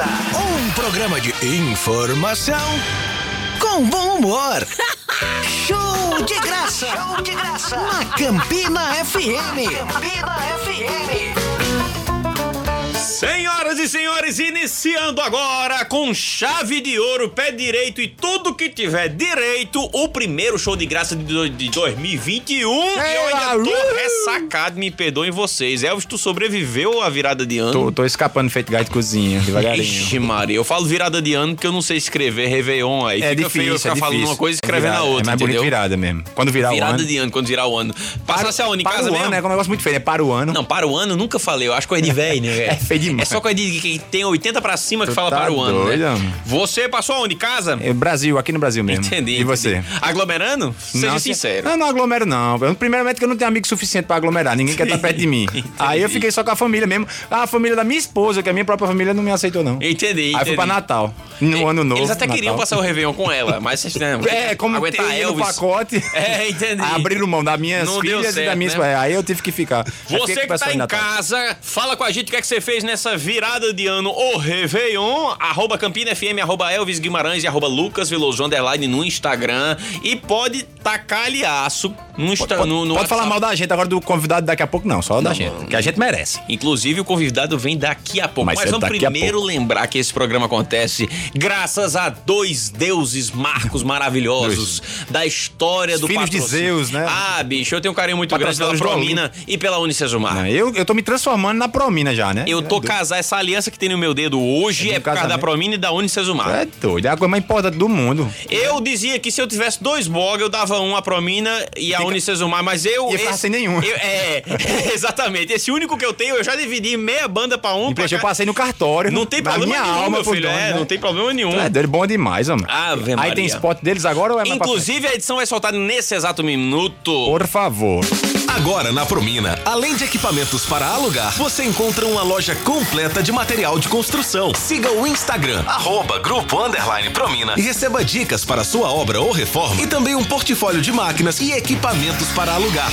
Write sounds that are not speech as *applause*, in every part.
Um programa de informação com bom humor. *laughs* Show de graça. Show de graça. Na Campina FM. Campina FM. Senhoras e senhores, iniciando agora com chave de ouro, pé direito e tudo que tiver direito, o primeiro show de graça de, de 2021. e eu ainda tô ressacado, me perdoem vocês. Elvis, tu sobreviveu à virada de ano? Tô, tô escapando feito gato de cozinha, devagarinho. Ixi, Maria, eu falo virada de ano porque eu não sei escrever Réveillon aí. é Fica difícil, feio eu é ficar falando difícil. uma coisa e É escrevendo virada, a outra, É mais entendeu? bonito virada mesmo. Quando virar Virada o ano. de ano, quando virar o ano. Passasse a ano em para casa o mesmo? ano é um negócio muito feio, é para o ano. Não, para o ano, nunca falei. Eu acho coisa de velho, né? *laughs* É feio demais. É só coisa de quem tem 80 pra cima que Tu fala tá para o ano, né? Você passou aonde? Casa? É Brasil, aqui no Brasil mesmo. Entendi. E você? entendi. Aglomerando? Seja Não, sincero. Não, não aglomero não. Primeiramente que eu não tenho amigo suficiente pra aglomerar. Ninguém quer estar perto de mim. Aí eu fiquei só com a família mesmo. Ah, A família da minha esposa, que a minha própria família não me aceitou não. Entendi, Aí entendi. fui pra Natal. No ano novo. Eles até Natal. queriam passar o Réveillon com ela, mas vocês né, *laughs* É, como aguentar tem no Elvis. pacote. *laughs* É, entendi. Aí abriram mão das minhas Não filhas e certo, da minha né? esposa. Aí eu tive que ficar. Aí fiquei Você que tá em Natal. casa, fala com a gente o que, é que você fez nessa virada de ano ou Réveillon, arroba Campina FM, arroba Elvis Guimarães e arroba Lucas Veloso Underline no Instagram. E pode tacar aliaço no, Insta, Pode, no, no pode falar mal da gente agora do convidado daqui a pouco, não. Só da Não, gente. não. Que a gente merece. Inclusive, o convidado vem daqui a pouco. Mas Mas, é vamos primeiro lembrar que esse programa acontece graças a dois deuses marcos maravilhosos da história do Filhos de patrocínio. Zeus, né? Ah, bicho, eu tenho um carinho muito grande pela Promina e pela Unicesumar. Eu, eu tô me transformando na Promina já, né? Eu tô. Casar, essa aliança que tem no meu dedo hoje É é, por causa da. Promina e da Unicesumar. É doido. É a coisa mais importante do mundo. Eu dizia que se eu tivesse dois blog, eu dava um a Promina e a Fica- Unicesumar, mas eu. Ia ficar sem nenhum. eu- é, *laughs* exatamente. Esse único que eu tenho, eu já dividi meia banda pra um. E pra eu passei no cartório. Não tem problema minha nenhum, alma meu filho. dono, é, né? não tem problema nenhum. É doido, bom demais, mano. Ave Aí Maria. tem spot deles agora ou é mais? Inclusive, a edição vai soltar nesse exato minuto. Por favor. Agora na Promina, além de equipamentos para alugar, você encontra uma loja completa de material de construção. Siga o Instagram, arroba Grupo Promina e receba dicas para sua obra ou reforma e também um portfólio de máquinas e equipamentos para alugar.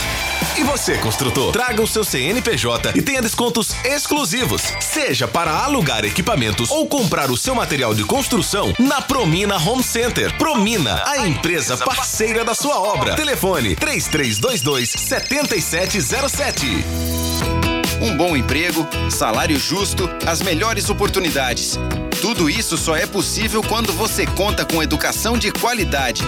E você, construtor, traga o seu CNPJ e tenha descontos exclusivos. Seja para alugar equipamentos ou comprar o seu material de construção na Promina Home Center. Promina, a empresa parceira da sua obra. Telefone 3322 7707. Um bom emprego, salário justo, as melhores oportunidades. Tudo isso só é possível quando você conta com educação de qualidade.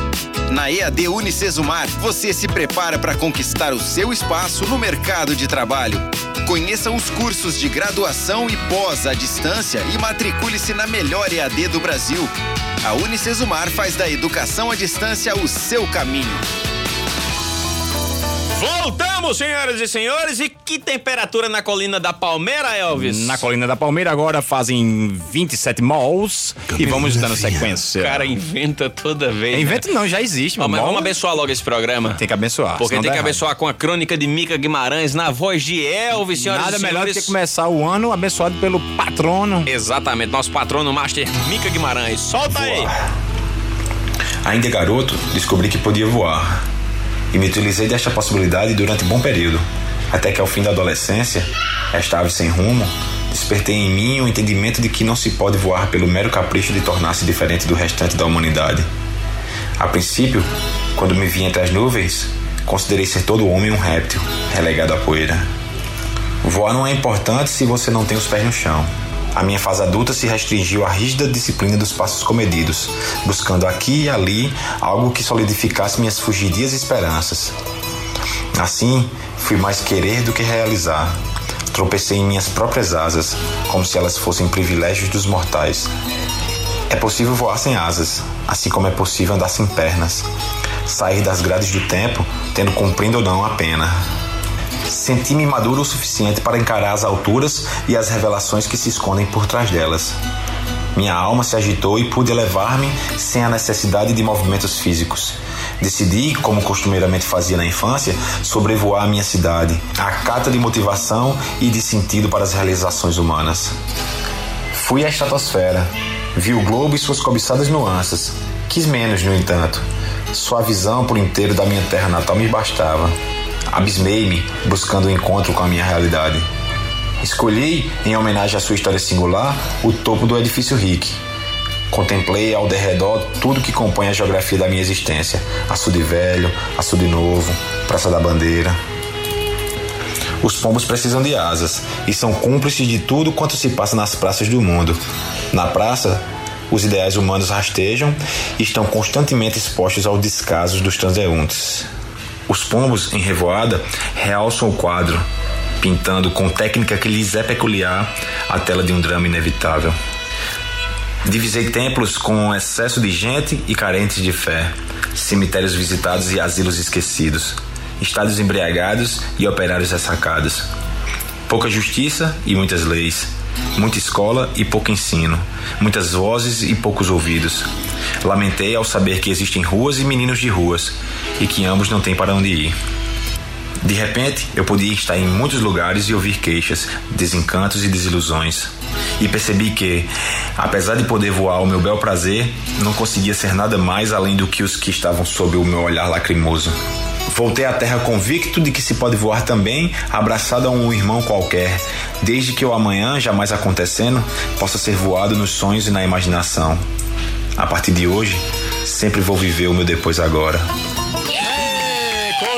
Na EAD Unicesumar, você se prepara para conquistar o seu espaço no mercado de trabalho. Conheça os cursos de graduação e pós à distância e matricule-se na melhor EAD do Brasil. A Unicesumar faz da educação à distância o seu caminho. Voltamos, senhoras e senhores. E que temperatura na colina da Palmeira, Elvis? Na Colina da Palmeira agora fazem 27 malls e vamos dando O sequência. cara inventa toda vez. É né? invento não, já existe, Ó, mas Mall vamos abençoar logo esse programa. Tem que abençoar. Porque tem que errado. abençoar com a crônica de Mica Guimarães na voz de Elvis, senhoras Nada e melhor do senhores. que começar o ano abençoado pelo patrono. Exatamente, nosso patrono Master Mica Guimarães. Solta aí! Ainda garoto, descobri que podia voar. E me utilizei desta possibilidade durante um bom período, até que ao fim da adolescência, esta ave sem rumo, despertei em mim o entendimento de que não se pode voar pelo mero capricho de tornar-se diferente do restante da humanidade. A princípio, quando me vi entre as nuvens, considerei ser todo homem um réptil, relegado à poeira. Voar não é importante se você não tem os pés no chão. A minha fase adulta se restringiu à rígida disciplina dos passos comedidos, buscando aqui e ali algo que solidificasse minhas fugidias esperanças. Assim, fui mais querer do que realizar. Tropecei em minhas próprias asas, como se elas fossem privilégios dos mortais. É possível voar sem asas, assim como é possível andar sem pernas. Sair das grades do tempo, tendo cumprido ou não a pena. Senti-me maduro o suficiente para encarar as alturas e as revelações que se escondem por trás delas. Minha alma se agitou e pude elevar-me sem a necessidade de movimentos físicos. Decidi, como costumeiramente fazia na infância, sobrevoar a minha cidade, a cata de motivação e de sentido para as realizações humanas. Fui à estratosfera, vi o globo e suas cobiçadas nuances. Quis menos, no entanto. Sua visão por inteiro da minha terra natal me bastava. Abismei-me, buscando o encontro com a minha realidade. Escolhi, em homenagem à sua história singular, o topo do edifício Rick. Contemplei ao derredor tudo que compõe a geografia da minha existência: açude velho, açude novo, Praça da Bandeira. Os pombos precisam de asas e são cúmplices de tudo quanto se passa nas praças do mundo. Na praça, os ideais humanos rastejam e estão constantemente expostos aos descasos dos transeuntes. Os pombos, em revoada, realçam o quadro, pintando com técnica que lhes é peculiar a tela de um drama inevitável. Divisei templos com excesso de gente e carentes de fé, cemitérios visitados e asilos esquecidos, estados embriagados e operários ressacados. Pouca justiça e muitas leis, muita escola e pouco ensino, muitas vozes e poucos ouvidos. Lamentei ao saber que existem ruas e meninos de ruas e que ambos não têm para onde ir. De repente, eu podia estar em muitos lugares e ouvir queixas, desencantos e desilusões. E percebi que, apesar de poder voar ao meu bel prazer, não conseguia ser nada mais além do que os que estavam sob o meu olhar lacrimoso. Voltei à terra convicto de que se pode voar também, abraçado a um irmão qualquer, desde que o amanhã, jamais acontecendo, possa ser voado nos sonhos e na imaginação. A partir de hoje, sempre vou viver o meu depois agora.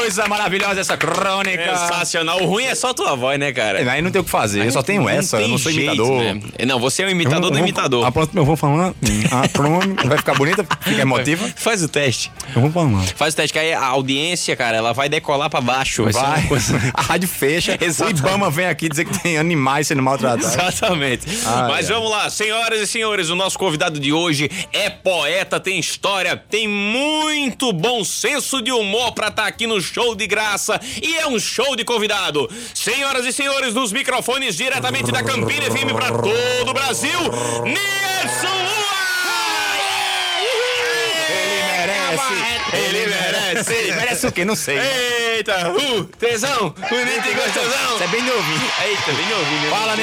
Coisa maravilhosa essa crônica. Sensacional. O ruim é só tua voz, né, cara? Aí não tem o que fazer, eu só tenho essa, eu não sou jeito, imitador. né? Não, você é o imitador do imitador. Ah, pronto, eu vou falando. A crônica vai ficar bonita, fica *laughs* emotiva. Faz o teste. Eu vou falando. Faz o teste, que aí a audiência, cara, ela vai decolar pra baixo. Vai, ser Vai, coisa- *laughs* a rádio fecha, o Exatamente. Ibama vem aqui dizer que tem animais sendo maltratados. Exatamente. Ai, Mas ai. vamos lá, senhoras e senhores, o nosso convidado de hoje é poeta, tem história, tem muito bom senso de humor pra estar aqui no show de graça e é um show de convidado. Senhoras e senhores, nos microfones diretamente da Campina FM pra todo o Brasil, Nilson merece, Ele merece. Ele merece o quê? Não sei. Eita, uh, tesão, bonito e gostosão. Você é bem novinho. Eita, bem novinho. Fala,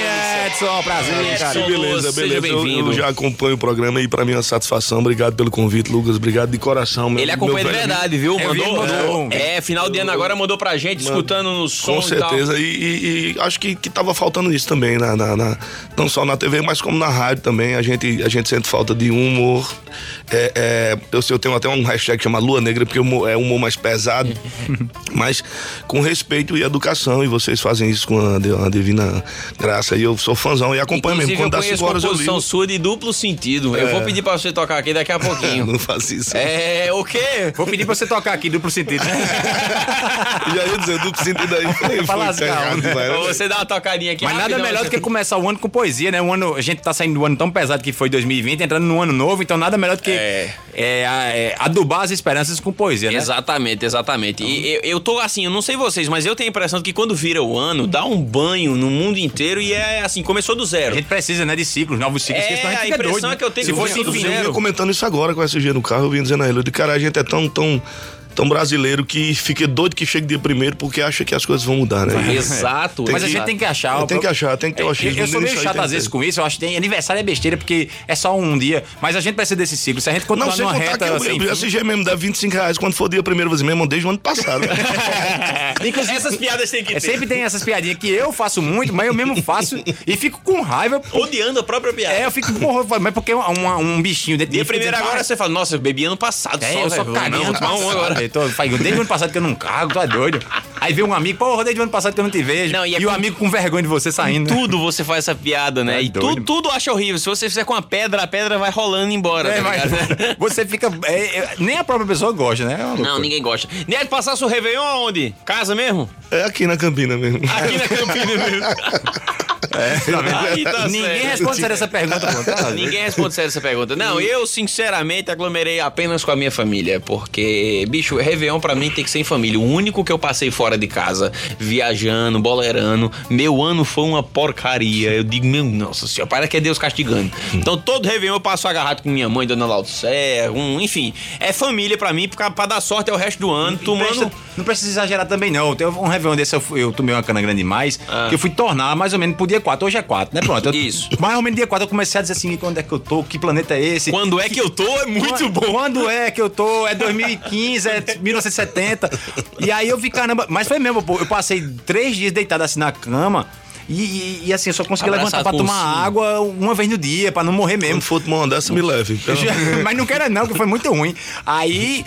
Edson. Prazer, cara. Beleza, Seja beleza. Eu, bem-vindo. eu já acompanho o programa e pra mim é uma satisfação. Obrigado pelo convite, Lucas. Obrigado de coração. Meu, Ele acompanha de verdade, viu? Vi, Mandou. mandou. É, final de ano agora mandou pra gente, escutando no som Com e tal. certeza. E, e- e acho que, que tava faltando isso também, na, na- na- não só na TV, mas como na rádio também. A gente, a gente sente falta de humor. É, é, eu, sei, eu tenho até um hashtag que chama Negra, porque o é um humor mais pesado, *laughs* mas com respeito e educação. E vocês fazem isso com a, de- a divina graça. E eu sou fãzão e acompanho Inclusive, mesmo. Quando eu dá cinco horas eu composição ligo. sua de duplo sentido. Eu vou pedir pra você tocar aqui daqui a *laughs* pouquinho. Não faço isso. é, o quê? Vou pedir pra você tocar aqui, duplo sentido. *laughs* Já ia dizer, duplo sentido aí. Pra lascar, né? Pra você dar uma tocadinha aqui Mas nada melhor do que começar o ano com poesia, né? Um ano, a gente tá saindo do ano tão pesado que foi 2020, entrando no ano novo, então nada melhor do que É. é, é, adubar as esperanças com poesia, né? Exatamente, exatamente. E eu, eu tô assim, eu não sei vocês, mas eu tenho a impressão de que quando vira o ano, dá um banho no mundo inteiro e é assim, começou do A zero. gente precisa, né, de ciclos, novos ciclos, É, a gente a impressão doido. é que eu tenho Se que fosse do infinito. Eu vinha comentando isso agora com a SG no carro, eu vinha dizendo a ele, disse, cara, a gente é tão, tão, tão brasileiro que fica doido que chega dia primeiro porque acha que as coisas vão mudar, né? Exato. *laughs* Mas a exato. gente tem que achar. Tem que achar, tem que ter o Eu- achismo. Eu sou meio chato tem às que vezes com isso. Eu acho que tem aniversário é besteira, porque é só um dia. Mas a gente precisa desse ciclo. Se a gente continuar Não, sem numa contar reta que eu, a SG mesmo dá 25 reais quando for dia primeiro, você mesmo desde o ano passado. *laughs* Inclusive, Essas piadas tem que é, ter. sempre tem essas piadinhas que eu faço muito, mas eu mesmo faço e fico com raiva. Odiando a própria piada. É, eu fico, porra, mas porque um, um, um bichinho dentro de mim fica primeiro agora "Ah, você fala, nossa, eu bebi ano passado É, só, eu carinha Não, ano não, passado. agora. Tô, faz- desde o ano passado que eu não cargo, tu é doido. Aí vem um amigo, porra, desde o ano passado que eu não te vejo. Não, e é e o com- amigo com vergonha de você saindo. Tudo você faz essa piada, né? É e doido. tudo, tudo acha horrível. Se você fizer com a pedra, a pedra vai rolando embora. É, tá mas *laughs* você fica. é, é, nem a própria pessoa gosta, né? É Não, ninguém gosta. Neto, passasse o Réveillon aonde? Casa mesmo? é aqui na Campina mesmo. Aqui na Campina mesmo. *laughs* Aí tá Ninguém certo. responde sério essa pergunta, pô. Tá? Ninguém responde sério essa pergunta. Não, eu sinceramente aglomerei apenas com a minha família, porque, bicho, Réveillon pra mim tem que ser em família. O único que eu passei fora de casa, viajando, bolerando, meu ano foi uma porcaria. Eu digo, meu, nossa senhora, para que é Deus castigando. Então todo Réveillon eu passo agarrado com minha mãe, Dona Laudicea, um, enfim, é família pra mim, pra, pra dar sorte é o resto do ano, tomando... não precisa exagerar também, não. Teve um Réveillon desse, eu, fui- eu tomei uma cana grande demais, que eu fui tornar mais ou menos pro dia 4. Hoje é 4, né? Pronto. Eu- Isso. Mais ou menos dia 4 eu comecei a dizer assim, quando é que eu tô? Que planeta é esse? Quando é que eu tô, é muito Quando- bom. Quando é que eu tô? É 2015, é *laughs* 1970. E aí eu vi, caramba, mas foi mesmo, pô. Eu passei três dias deitado assim na cama. E, e- e, assim, eu só consegui levantar pra tomar ursinho. água uma vez no dia, pra não morrer mesmo. Quando for tomar uma dessa, me leve. *laughs* Então, Mas não quero não, que foi muito ruim. Aí,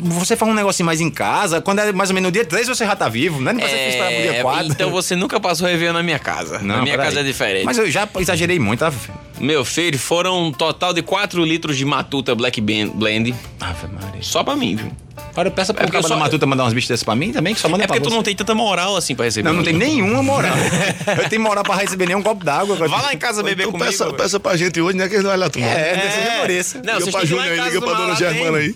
você faz um negocinho mais em casa, quando é mais ou menos no dia 3 você já tá vivo, né? Não precisa esperar pro dia É, 4. então *laughs* você nunca passou Réveillon na minha casa. na minha casa é diferente. Mas eu já exagerei muito, tá? Meu filho, foram um total de 4 litros de Matuta Black Blend. Ave Maria. Só pra mim, viu? Eu peço É pro porque eu cara da Matuta mandar umas bichas dessas pra mim também, que só manda É pra porque tu você. não tem tanta moral assim pra receber. Não, não tem nenhuma moral. *laughs* eu tenho moral pra receber nem um copo d'água. Vai lá em casa beber então comigo. peça, peça pra gente hoje, né? Que eles não vai lá tomar. É, isso. Não, liga vocês pra Júnior aí, liga pra dona Germana aí.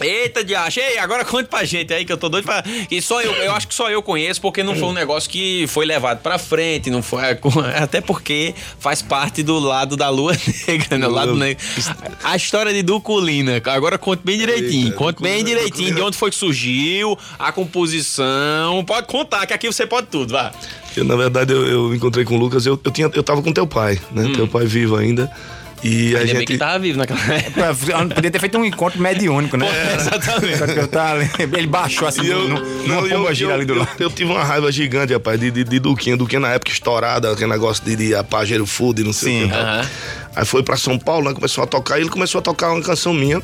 Eita de acha. Ei, agora conte pra gente aí que eu tô doido pra. E só eu, eu acho que só eu conheço porque não foi um negócio que foi levado pra frente, não foi. *laughs* Até porque faz parte do lado da lua *laughs* negra, né? Lado negro. A história de Duculina. Agora conte bem direitinho. Eita, conte bem direitinho de onde foi que surgiu, a composição. Pode contar, que aqui você pode tudo, vá. Eu, na verdade, eu, eu encontrei com o Lucas, eu, eu, tinha, eu tava com teu pai, né? Teu pai vivo ainda. E a Ainda bem gente. que ele tava vivo naquela *laughs* época. Podia ter feito um encontro mediúnico, né? exatamente. Só que eu tava ele baixou assim, eu, no, não, numa eu, pomba gira eu, ali do eu, lado. eu tive uma raiva gigante, rapaz, de, de, de Duquinha. Duquinha na época estourada, aquele negócio de, de Apageiro Food, não sei Sim. o que. Aí foi pra São Paulo, né, começou a tocar, e ele começou a tocar uma canção minha,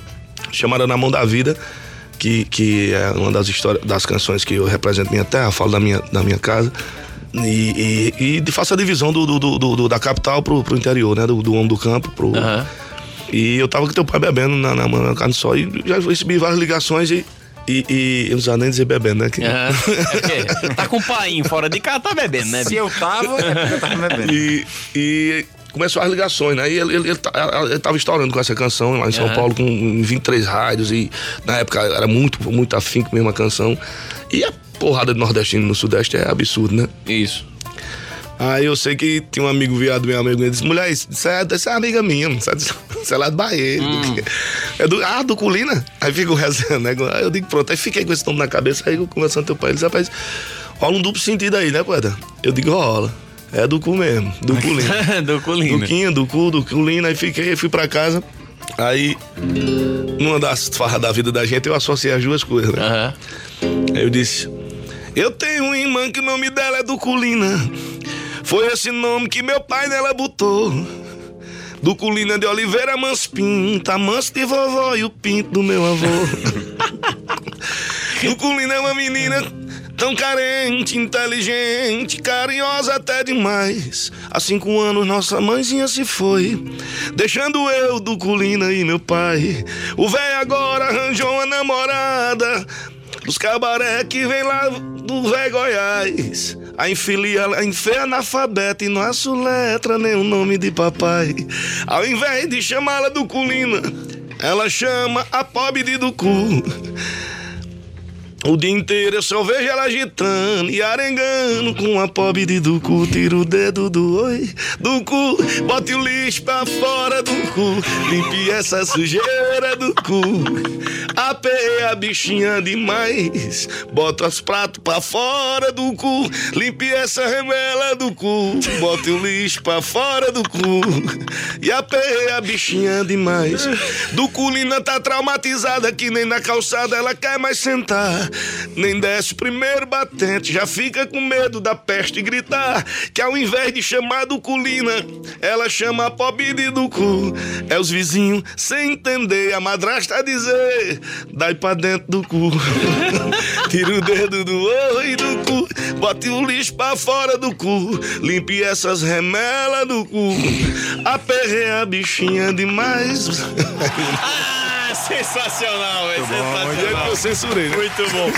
chamada Na Mão da Vida, que, que é uma das, histórias, das canções que eu represento minha terra, falo da minha, da minha casa. E, e, e de- faço a divisão do, do, do- do- da capital pro, pro interior, né? Do, do homem do campo pro. Aham. E eu tava com teu pai bebendo na, na, na carne de sol e já recebi várias ligações e. E, e eu não precisava nem dizer bebendo, né? Que- Aham. É tá com o pai fora de casa, tá bebendo, né? Se eu tava, é porque eu tava bebendo. E, e começou as ligações, né? E ele, ele, ele, ta- ele tava estourando com essa canção lá em São Aham. Paulo, com 23 rádios, e na época era muito, muito afinco mesmo a canção. E porrada de nordestino no Sudeste é absurdo, né? Isso. Aí eu sei que tinha um amigo viado, meu amigo, ele disse: mulher, isso é, isso é amiga minha, isso é, isso é lá de Bahia. É do, ah, do Colina? Aí fico rezando, né? Aí eu digo, pronto, aí fiquei com esse nome na cabeça, aí eu conversando com teu pai, ele disse, rapaz, rola um duplo sentido aí, né, poeta? Eu digo, rola. É do cu mesmo, do *laughs* Colina. Do Colina. Duquinha, do cu, do Colina, aí fiquei, fui pra casa. Aí, numa das farras da vida da gente, eu associei as duas coisas, né? Aham. Aí eu disse: Eu tenho uma irmã que o nome dela é Duculina. Foi esse nome que meu pai nela botou. Duculina de Oliveira Manspinta, manso de vovó e o pinto do meu avô. *laughs* Duculina é uma menina tão carente, inteligente, carinhosa até demais. Há cinco anos nossa mãezinha se foi, deixando eu, Duculina e meu pai. O velho agora arranjou uma namorada. Dos cabaré que vem lá do velho Goiás. A infilia, ela é analfabeta e não letra nem o nome de papai. Ao invés de chamá-la do Culina, ela chama a pobre de Ducu. O dia inteiro eu só vejo ela agitando e arengando com a pobre de do cu. Tira o dedo do oi, do cu, bote o lixo pra fora do cu. Limpe essa sujeira do cu. Apeei a bichinha demais, bota os pratos pra fora do cu. Limpe essa remela do cu, bote o lixo pra fora do cu. E apeei a bichinha demais. Do culina tá traumatizada que nem na calçada ela quer mais sentar. Nem desce o primeiro batente, já fica com medo da peste e gritar. Que ao invés de chamar do culina, ela chama a pobre do cu. É os vizinhos sem entender, a madrasta dizer: dai pra dentro do cu. *laughs* Tira o dedo do oi do cu, bote o lixo pra fora do cu. Limpe essas remelas do cu. Aperrei a bichinha demais. *laughs* Ah, sensacional, é É que sensacional. eu censurei, né? Muito bom.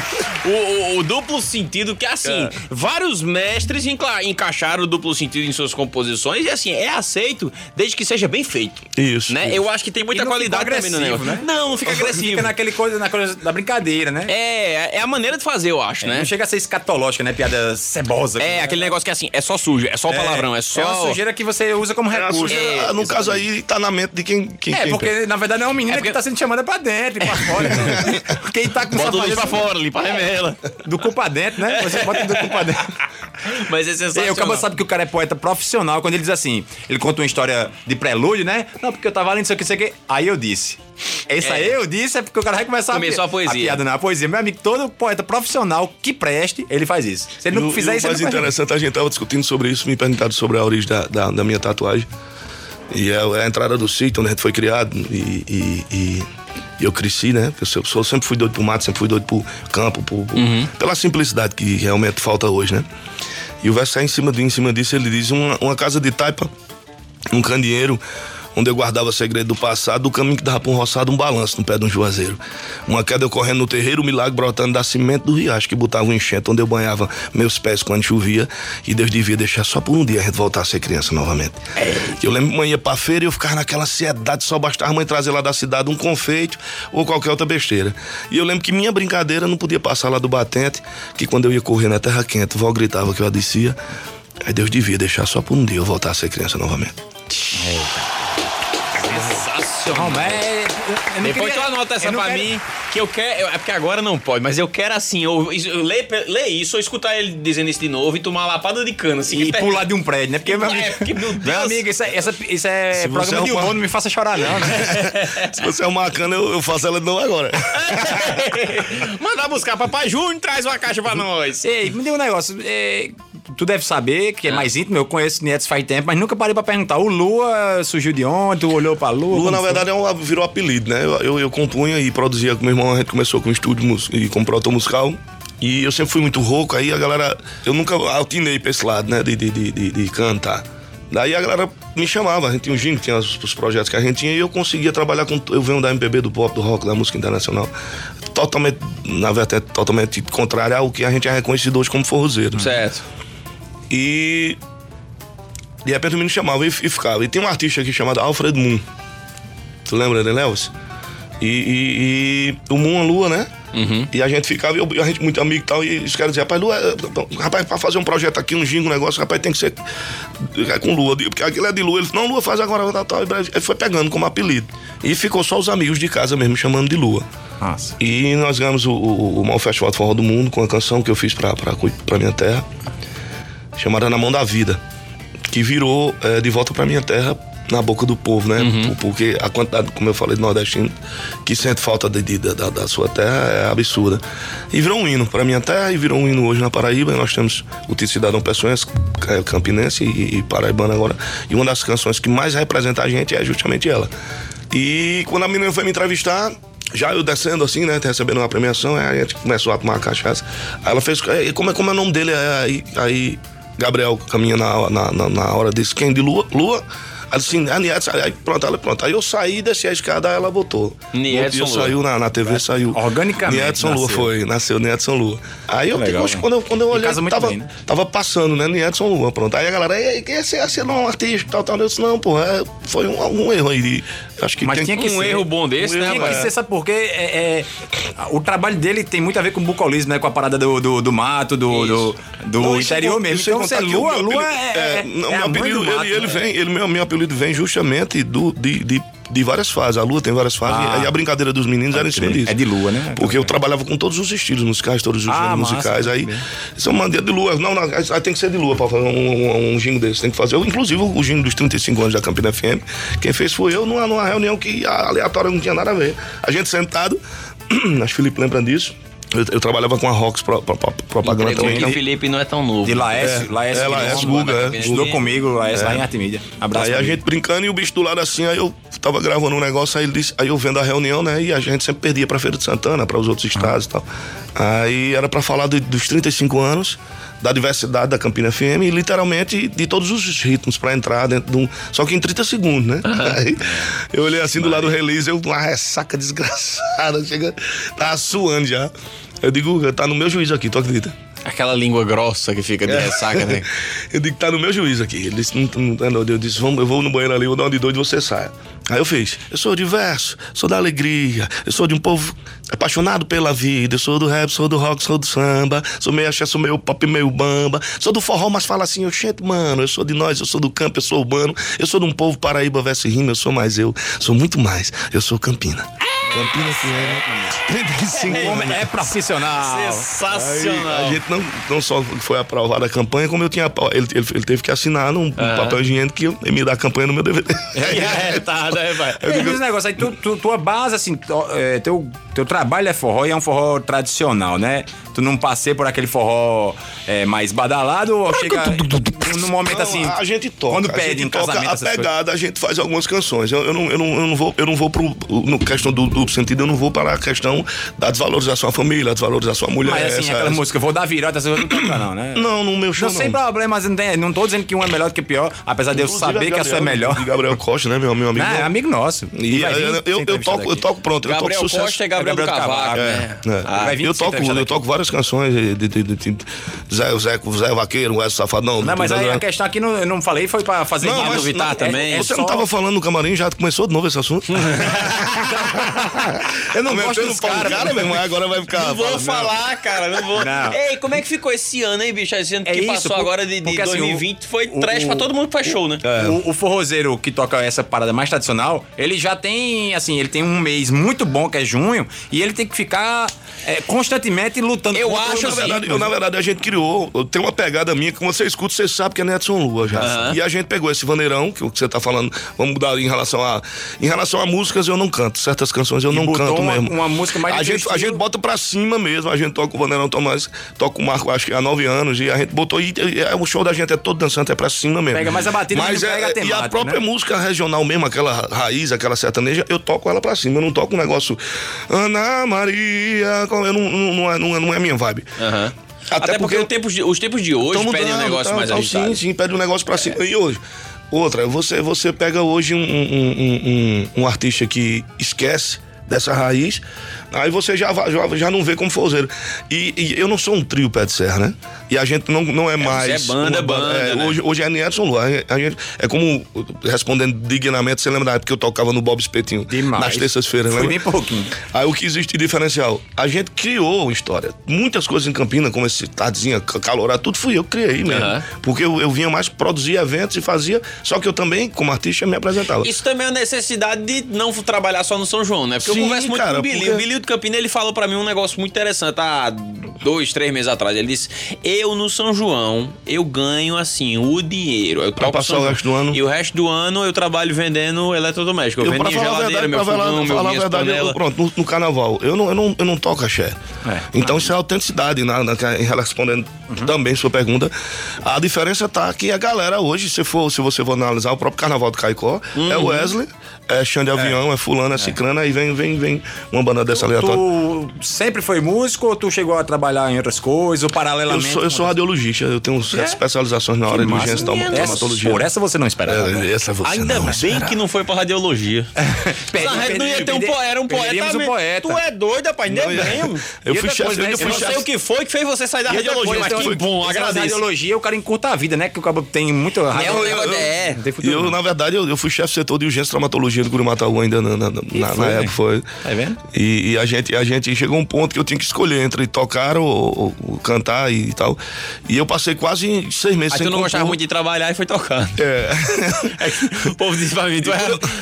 O, o- o duplo sentido, que assim, vários mestres encla- encaixaram o duplo sentido em suas composições e assim, é aceito desde que seja bem feito. Isso, Né? isso. Eu acho que tem muita E não fica qualidade também no agressivo, negócio. né? Não, não fica agressivo. Fica naquele coisa, na coisa da brincadeira, né? É, é a maneira de fazer, eu acho, né? Não chega a ser escatológica, né? Piada cebosa. É, aquele negócio que assim, é só sujo, é só palavrão, é só. É uma sujeira que você usa como É recurso. sujeira, É, no caso aí, tá na mente de quem. quem É, quem- porque na verdade é uma menina É porque- que tá sendo chamada pra dentro e pra *laughs* fora. *laughs* Quem tá com Bota o lixo pra fora, limpa a remela. do cu pra dentro, né? Você bota do cu pra dentro. *laughs* Mas é E sensacional. o cara sabe que o cara é poeta profissional quando ele diz assim, ele conta uma história de prelúdio, né? Não, porque eu tava lendo isso aqui, isso aqui. Aí eu disse. Esse É. aí eu disse é porque o cara vai começar Começou a poesia. A piada não, a poesia. Meu amigo, todo poeta profissional que preste, ele faz isso. Se ele não E fizer e isso, ele não interessante, a gente tava discutindo sobre isso, me perguntaram sobre a origem da, da, da minha tatuagem. E é, é a entrada do sítio onde a gente foi criado. E, e- e- e eu cresci, né? Porque Eu, sou- sempre fui doido pro mato, sempre fui doido pro campo, pro- pro- Uhum. pela simplicidade que realmente falta hoje, né? E o verso é em cima, de, em cima disso, ele diz: uma, uma casa de taipa, um candeeiro, onde eu guardava segredo do passado, do caminho que dava pra um roçado, um balanço no pé de um juazeiro. Uma queda ocorrendo no terreiro, um milagre brotando da cimento do riacho que botava um enchente, onde eu banhava meus pés quando chovia, e Deus devia deixar só por um dia a gente voltar a ser criança novamente. E eu lembro que mãe ia pra feira e eu ficava naquela ansiedade, só bastava a mãe trazer lá da cidade um confeito ou qualquer outra besteira. E eu lembro que minha brincadeira não podia passar lá do batente, que quando eu ia correr na terra quente, o vó gritava que eu a descia. Aí Deus devia deixar só por um dia eu voltar a ser criança novamente. Sensacional. Não, mas é- eu Depois queria- tu anota essa pra quero- mim, que eu quero. É porque agora não pode, mas eu quero assim, eu, eu ler, ler isso, ou escutar ele dizendo isso de novo e tomar uma lapada de cana, assim. E que pular de um prédio, né? Porque, meu É, amigo, porque, meu Deus. meu amigo isso é, essa- isso é Se você programa de humor, não me faça chorar, não, né? *laughs* Se você é uma cana, eu, eu faço ela de novo agora. *laughs* Manda buscar Papai Júnior, traz uma caixa pra nós. Ei, me diga um negócio. é, tu deve saber que é Ah. mais íntimo, eu conheço Nietzsche faz tempo, mas nunca parei pra perguntar. O Lua surgiu de onde? Tu olhou pra Lua? Lua, na foi? verdade, é um, virou apelido, né? Eu, eu, eu compunha e produzia com meu irmão, a gente começou com estúdio e com proto musical. E eu sempre fui muito rouco, aí a galera. Eu nunca altinei pra esse lado, né? De, de, de, de- de cantar. Daí a galera me chamava, a gente tinha um gino, tinha os, os projetos que a gente tinha, e eu conseguia trabalhar com. Eu venho da MPB, do pop, do rock, da música internacional. Totalmente, na verdade, totalmente contrário ao que a gente é reconhecido hoje como forrozeiro. Certo. E de repente o menino chamava e, e ficava. E tem um artista aqui chamado Alfred Moon. Tu lembra dele, Elvis? E, e- e o Moon, a lua, né? E a gente ficava, e eu- a gente muito amigo e tal, e os caras diziam, rapaz, lua, é- rapaz, pra fazer um projeto aqui, um jingo, um negócio, rapaz, tem que ser é com lua, porque aquilo é de lua. Ele disse, não, lua faz agora, tal, tal. E foi pegando como apelido. E ficou só os amigos de casa mesmo chamando de lua. Nossa. E nós ganhamos o, o, o maior festival de forró do mundo com a canção que eu fiz pra, pra, pra minha terra, chamada Na Mão da Vida, que virou eh, de volta pra minha terra na boca do povo, né? Por- Porque a quantidade, como eu falei, de nordestino que sente falta de, de- da, da sua terra é absurda. E virou um hino pra minha terra e virou um hino hoje na Paraíba. Nós temos o título cidadão pessoense, eh, campinense e, e paraibano agora. E uma das canções que mais representa a gente é justamente ela. E quando a menina foi me entrevistar, já eu descendo assim, né, recebendo uma premiação, aí a gente começou a tomar uma cachaça. Aí ela fez, "E como é, como é o nome dele? Aí, aí Gabriel caminha na, na, na, na hora disse, quem? De Lua? Lua? Assim, a Nietzsche, aí pronto, ela pronto. Aí eu saí, desci a escada, aí ela. Niedson E eu Lua. saiu na, na TV, saiu. Organicamente Niedson Lua foi, nasceu Niedson Lua. Aí eu, Legal, né? quando eu, quando eu olhei, tava, bem, né? tava passando, né, Niedson Lua, pronto. Aí a galera, ei, é esse, esse não é um artista, tal, tal. Eu disse, não, pô, é, foi um, um erro aí. de- acho que Mas tem tinha que Um ser. erro bom desse, Um né, Tinha que ser, sabe por quê? É, é, o trabalho dele tem muito a ver com o bucolismo, né? Com a parada do, do, do mato, do, do, do Não, interior mesmo. isso Então, você o lua, lua é, é, não, é meu apelido, ele, ele né? vem, ele, meu, meu apelido vem justamente do, de, de, de várias fases. A lua tem várias fases Ah. e a brincadeira dos meninos era em cima disso. É de lua, né? Porque eu trabalhava com todos os estilos musicais, todos os Ah, massa, musicais. Aí, isso é uma maneira de lua. Não, não, aí tem que ser de lua pra fazer um, um, um desse. Tem que fazer. Eu, inclusive, o jingle dos 35 anos da Campina FM, quem fez foi eu numa, numa reunião que aleatória não tinha nada a ver. A gente sentado, *clears throat* acho que Felipe lembra disso. Eu, eu trabalhava com a Rox pro, pro, pro, propaganda Entregou também. que o Felipe não é tão novo. De Laércio, É, Laércio, é, Laércio lá Guga, é. Estudou comigo, Laércio, lá em Artemídia. Abraço. Aí a gente brincando e o bicho do lado assim, aí eu tava gravando um negócio, aí ele disse, aí eu vendo a reunião, né? E a gente sempre perdia pra Feira de Santana, para os outros estados e tal. Aí era pra falar dos 35 anos, da diversidade da Campina FM e literalmente de todos os ritmos pra entrar dentro de um. Só que em 30 segundos, né? *laughs* Aí eu olhei assim do lado do release, eu, uma ressaca desgraçada, *laughs* chega, tava suando já. Eu digo, tá no meu juízo aqui, tu acredita? Aquela língua grossa que fica de ressaca, né? *laughs* Eu digo, tá no meu juízo aqui. Ele disse, não, não, não, eu disse, vamos, eu vou no banheiro ali, vou dar uma de doido e você sai. Aí eu fiz, eu sou diverso, sou da alegria, eu sou de um povo apaixonado pela vida, eu sou do rap, sou do rock, sou do samba, sou meio axé, sou meio pop, meio bamba, sou do forró, mas fala assim, oxente, mano, eu sou de nós, eu sou do campo, eu sou urbano, eu sou de um povo paraíba verso rima, eu sou mais eu, sou muito mais, eu sou Campina. Campina FM. 35 O homem é profissional. Aí, Sensacional. a gente não, não só foi aprovada a campanha, como eu tinha. Ele, ele, ele teve que assinar num, num papel higiênico que eu me dá a campanha no meu DVD. É, tá, né, vai. É, mas esse negócio aí, tu, tu- tua base, assim, é, teu, teu trabalho é forró e é um forró tradicional, né? Tu não passei por aquele forró é, mais badalado ou chega num momento Não, assim. a gente toca. Quando a pede gente em toca casamento, a essas coisas. pegada, a gente faz algumas canções. Eu, eu não, eu, não, eu, não vou, eu não vou pro. No questão do duplo sentido, eu não vou para a questão da desvalorização à família, desvalorização à mulher. Mas assim, essa- aquela essa- música, vou dar virota, coisas não toca, não, né? Não, no meu show. Não sem problemas, não, tem, não tô dizendo que um é melhor do que pior, apesar de eu Inclusive, saber que a sua é Gabriel- melhor. de Gabriel Costa, né, meu, meu amigo? É amigo nosso. E eu, eu, eu entrevistado toco, eu toco pronto, eu Gabriel toco sucesso. Costa e Gabriel, É Gabriel do Cavaco. Cavaco, né? É. Ah, eu, toco, eu toco várias canções de, de, de, de- de Zé, Zé, Zé Vaqueiro, Zé Safadão. Não, mas aí a questão aqui não, eu não falei, foi pra fazer Não, mas não, também. Você é não tava falando no camarim, já começou de novo esse assunto? *laughs* Eu não gosto dos caras. cara, meu irmão, agora vai ficar. Não vou falando, falar, cara, não vou. Não. Ei, como é que ficou esse ano, hein, bicho? Esse ano É que isso, passou por- agora de, de porque, assim, 2020 foi o- trash o- pra todo mundo que faz show, né? O, o forrozeiro que toca essa parada mais tradicional, ele já tem, assim, ele tem um mês muito bom, que é junho, e ele tem que ficar é, constantemente lutando Eu acho, os Na assim, verdade, ritmos. eu, na verdade, a gente criou. Tem uma pegada minha que quando você escuta, você sabe que é Nedson Lua já. E a gente pegou esse vaneirão, que o que você tá falando, vamos mudar em relação a. Em relação a músicas, eu não canto. Certas canções eu E não canto uma- mesmo. uma música mais a gente, a gente bota pra cima mesmo. A gente toca o Vaneirão Tomás, toca o Marco, acho que há nove anos, e a gente botou. E, e- e- o show da gente é todo dançante, é pra cima mesmo. Pega mais a batida, mas mas é, pega a E a temática, própria né? música regional mesmo, aquela ra- raiz, aquela sertaneja, eu toco ela pra cima. Eu não toco um negócio. Ana Maria. Eu não, não, não, é, não, é, não é minha vibe. Aham. Até Até, porque, porque- os tempos de, os tempos de hoje Tão pedem um mudando, negócio tal, mais tal, agitado. Sim, sim, pede um negócio pra cima. E hoje? Outra, você, você pega hoje um, um, um, um- um artista que esquece dessa raiz, aí você já, já, já não vê como forrozeiro. E, e eu não sou um trio pé de serra, né? E a gente não, não é mais. você é banda, uma banda, é, né? hoje, hoje é Nierson Lua. A gente, é como, respondendo dignamente, você lembra da época que eu tocava no Bob Espetinho? Demais. Nas terças-feiras, Foi lembra? bem pouquinho. Aí o que existe de diferencial? A gente criou uma história. Muitas coisas em Campina, como esse tardezinha, ca- calorado, tudo fui eu que criei mesmo. Aham. Porque eu, eu vinha mais produzir eventos e fazia, só que eu também, como artista, me apresentava. Isso também é uma necessidade de não trabalhar só no São João, né? Porque Sim, eu converso muito cara, com o Billy. porque- O Billy do Campina, ele falou pra mim um negócio muito interessante há dois, três meses atrás. Ele disse, eu no São João, eu ganho, assim, o dinheiro. Eu Pra passar o resto do ano. E o resto do ano eu trabalho vendendo eletrodoméstico. Eu, Eu, vendo geladeira, verdade, meu falar, fogão, meu, falar verdade, eu- pronto, no, no carnaval, eu não, eu não, eu não toco axé. É. Então isso é autenticidade, na, na, em respondendo Uhum. também sua pergunta. A diferença tá que a galera hoje, se, for, se você for analisar o próprio carnaval do Caicó, é Uhum. o Wesley, é chão de avião, é, fulano, é ciclana, aí vem, vem, vem uma banda dessa aleatória. Tu sempre foi músico ou tu chegou a trabalhar em outras coisas ou Eu paralelamente? sou, eu sou radiologista, eu tenho certas especializações na área de urgência e traumatologia. por essa você não esperava. É, essa você Ainda não bem esperava. que não foi pra radiologia. Perdi- Na rede não ia ter um poeta, era um poeta. um mesmo. poeta. Tu é doido, rapaz, ia- bem. Eu fui chefe, né, eu Eu fui não chefe. sei o que foi que fez você sair da radiologia, mas que bom, agradeço. radiologia, o cara encurta a vida, né? Que o cara tem muito... É é. E futuro. eu, não. na verdade, eu, eu fui chefe do setor de urgência e traumatologia do Curimataú ainda na, na, na- na foi, época, né? foi. Tá vendo? E, e a, gente, a gente chegou a um ponto que eu tinha que escolher entre tocar ou, ou- ou cantar e tal. E eu passei quase seis meses Mas sem tu não gostava compor. muito de trabalhar e foi tocando. É. *laughs* É o povo disse pra mim, tu, é,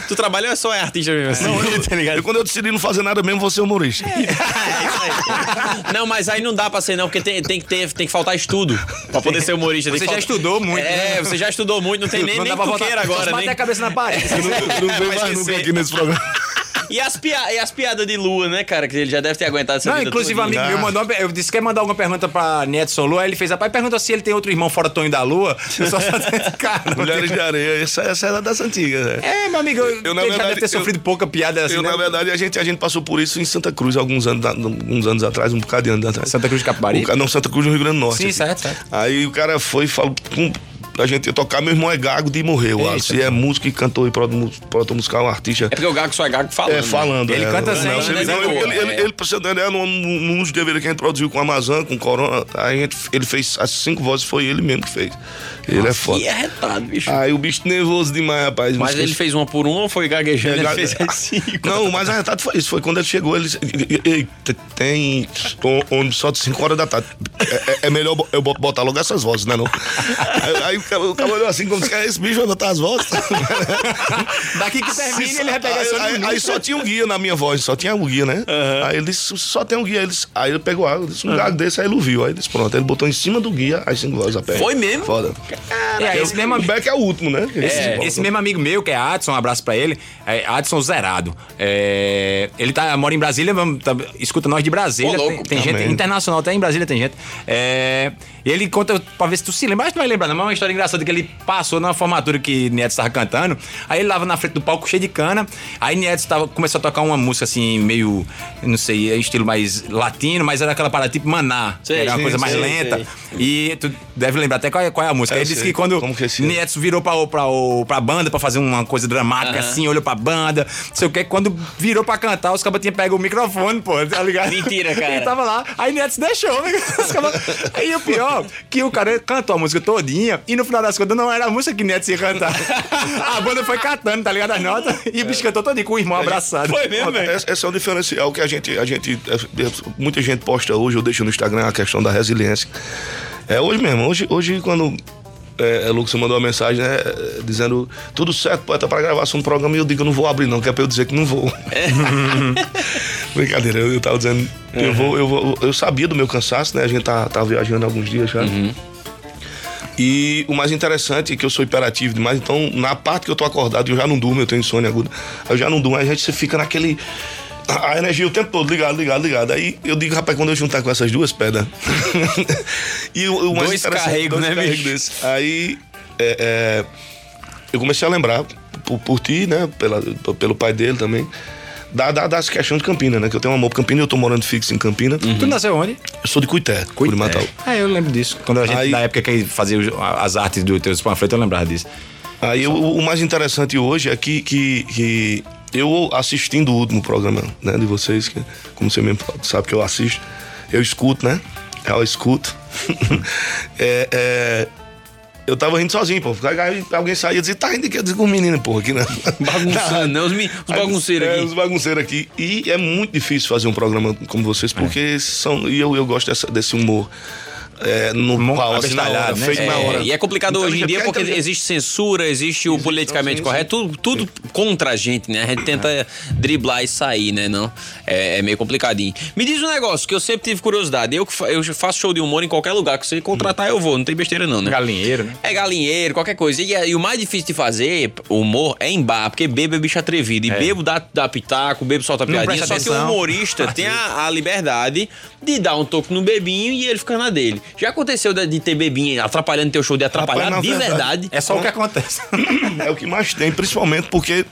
tu trabalha ou é só é artista mesmo assim? Não, *laughs* eu, tá ligado? eu, quando eu decidi não fazer nada mesmo, vou ser humorista. *laughs* É isso aí. Não, mas aí não dá pra ser não, porque tem, tem, que, ter, tem que faltar estudo pra poder ser humorista. Você já faltar- estudou muito, É, né? você já estudou muito, não tem nem, Não nem dá pra só agora. Nem... a cabeça na parede. Não, não Vai mais nunca aqui nesse programa. *laughs* E as, pia... e as piadas de lua, né, cara? Que ele já deve ter aguentado essa Não, vida inclusive, um amigo meu mandou. uma- Eu disse que ia mandar alguma pergunta pra Nedson Lua. Aí ele fez, rapaz, pergunta se ele tem outro irmão fora Tonho da Lua. Eu só *laughs* cara, Mulheres de areia, essa, essa é das antigas. né? É, meu amigo, eu, Eu, na ele já verdade, deve ter eu- sofrido pouca piada assim, Eu, né? na verdade, a gente, a gente passou por isso em Santa Cruz alguns anos, alguns anos atrás, um bocado de anos atrás. Santa Cruz de Capibari? Não, Santa Cruz no Rio Grande do Norte. Sim, aqui. certo, certo. Aí o cara foi e falou com, pra gente ia tocar, meu irmão é gago de morrer, o Eita, Alisson. E é músico e cantor e produtor musical, um artista. É porque o Gago só é Gago falando. É, falando. Ele é, canta não, sem, não, né? ele, não, ele, ele, ele, é. ele, pra você ideia, num, dos DVDs que a gente produziu com a Amazon, com Corona, a gente, ele fez as cinco vozes, foi ele mesmo que fez. Ele é foda. E é retado, bicho. Aí o bicho nervoso demais, rapaz. Mas ele fez uma por uma ou foi gaguejando? É, ele fez as cinco. *laughs* Não, o mais arretado foi isso. Foi quando ele chegou, ele disse: tem o- ônibus só de 5 horas da tarde. É, é- é melhor eu bo- botar logo essas vozes, né? Não? *laughs* Aí, aí cara, o cara olhou assim, como se esse bicho vai botar as vozes. *laughs* Daqui que termina, ele vai pegar aí, aí, aí só tinha um guia na minha voz, só tinha um guia, né? Aí ele disse, só tem um guia. Ele disse- aí ele pegou água, disse, um gago desse, aí ele ouviu. Aí ele disse, pronto, aí ele botou em cima do guia as cinco vozes a pé. Foi mesmo? Foda. É, esse mesmo O Beck é o último, né? Esse, esse mesmo amigo meu, que é Adson, um abraço pra ele, é Adson Zerado. É, ele tá, mora em Brasília, tá- escuta nós de Brasília. Ô, louco, tem tem gente internacional, até em Brasília tem gente. É, e ele conta, pra ver se tu se lembra, mas tu vai lembrar, não, mas é uma história engraçada que ele passou numa formatura que Nietzsche estava cantando. Aí ele lava na frente do palco cheio de cana. Aí Nietzsche tava, começou a tocar uma música assim, meio, não sei, é estilo mais latino, mas era aquela parada tipo maná. Sei, era uma sim, coisa mais sei, lenta. sei. E tu deve lembrar até qual é, qual é a música. É, Ele disse que quando Como que é? Nietzsche virou pra, pra, pra banda pra fazer uma coisa dramática Aham. assim, olhou pra banda, não sei o que. Quando virou pra cantar, os cabas tinham pego o microfone, pô, tá ligado? Mentira, *laughs* cara. Ele tava lá, aí Nietzsche deixou, *laughs* né? Aí o pior, que o cara cantou a música todinha e no final das contas não era a música que Nietzsche ia cantar. *laughs* A banda foi catando, tá ligado? As notas e o bicho cantou todinho com o irmão abraçado. Foi mesmo, velho? Esse, é um diferencial que a gente, a gente. é, Muita gente posta hoje, eu deixo no Instagram a questão da resiliência. É hoje mesmo. Hoje, hoje quando. É, é, Lucas mandou uma mensagem, né? é, Dizendo tudo certo, poeta, para gravação do programa, e eu digo, eu não vou abrir, não, que é pra eu dizer que não vou. *laughs* Brincadeira, eu, eu tava dizendo, eu vou, eu vou. Eu sabia do meu cansaço, né? A gente tá, tá viajando alguns dias já. E o mais interessante é que eu sou hiperativo demais, então na parte que eu tô acordado, eu já não durmo, eu tenho insônia aguda, eu já não durmo, aí a gente fica naquele. A energia o tempo todo, ligado, ligado, ligado. Aí eu digo, rapaz, quando eu juntar com essas duas pedras. *laughs* e o, o mais Dois interessante- carregos, né, carregos bicho? Aí é, é, eu comecei a lembrar, por, por ti, né? Pela, pelo pai dele também. Da, da, das questões de Campina, né? Que eu tenho um amor por Campina e eu tô morando fixo em Campina. Tu nasceu onde? Eu sou de Cuité, Curimatau. É, eu lembro disso. Quando a gente, Aí- na época que fazia as artes do teus panfletos, eu lembrava disso. Aí o, o mais interessante hoje é que, que, que eu assistindo o último programa né, de vocês, que como você mesmo sabe que eu assisto, eu escuto, né? Eu escuto. *laughs* é, é, eu tava rindo sozinho, pô. Aí alguém saía e dizia, tá rindo aqui, eu digo, um menino, pô, aqui, né? *laughs* Bagunçando, né? Os, os bagunceiros é, aqui. os bagunceiros aqui. E é muito difícil fazer um programa como vocês, porque são. E eu, eu gosto dessa- desse humor. É, no Humor pau, assim, na hora, abestalhado, né? feito na hora. É, e é complicado hoje em dia porque existe censura, existe o politicamente correto, tudo, tudo contra a gente, né? A gente tenta driblar e sair, né? Não? É, é meio complicadinho. Me diz um negócio que eu sempre tive curiosidade. Eu, eu faço show de humor em qualquer lugar que você contratar, eu vou. Não tem besteira, não, né? Galinheiro, né? É galinheiro, qualquer coisa. E, e o mais difícil de fazer humor é em bar, porque bebo é bicho atrevido. E bebo dá, dá pitaco, bebo solta piadinha. Só que o humorista *laughs* tem a, a liberdade de dar um toque no bebinho e ele fica na dele. Já aconteceu de, de ter bebinho atrapalhando teu show, de atrapalhar Rapaz, de verdade, verdade. É só o que acontece. *coughs* É o que mais tem, principalmente porque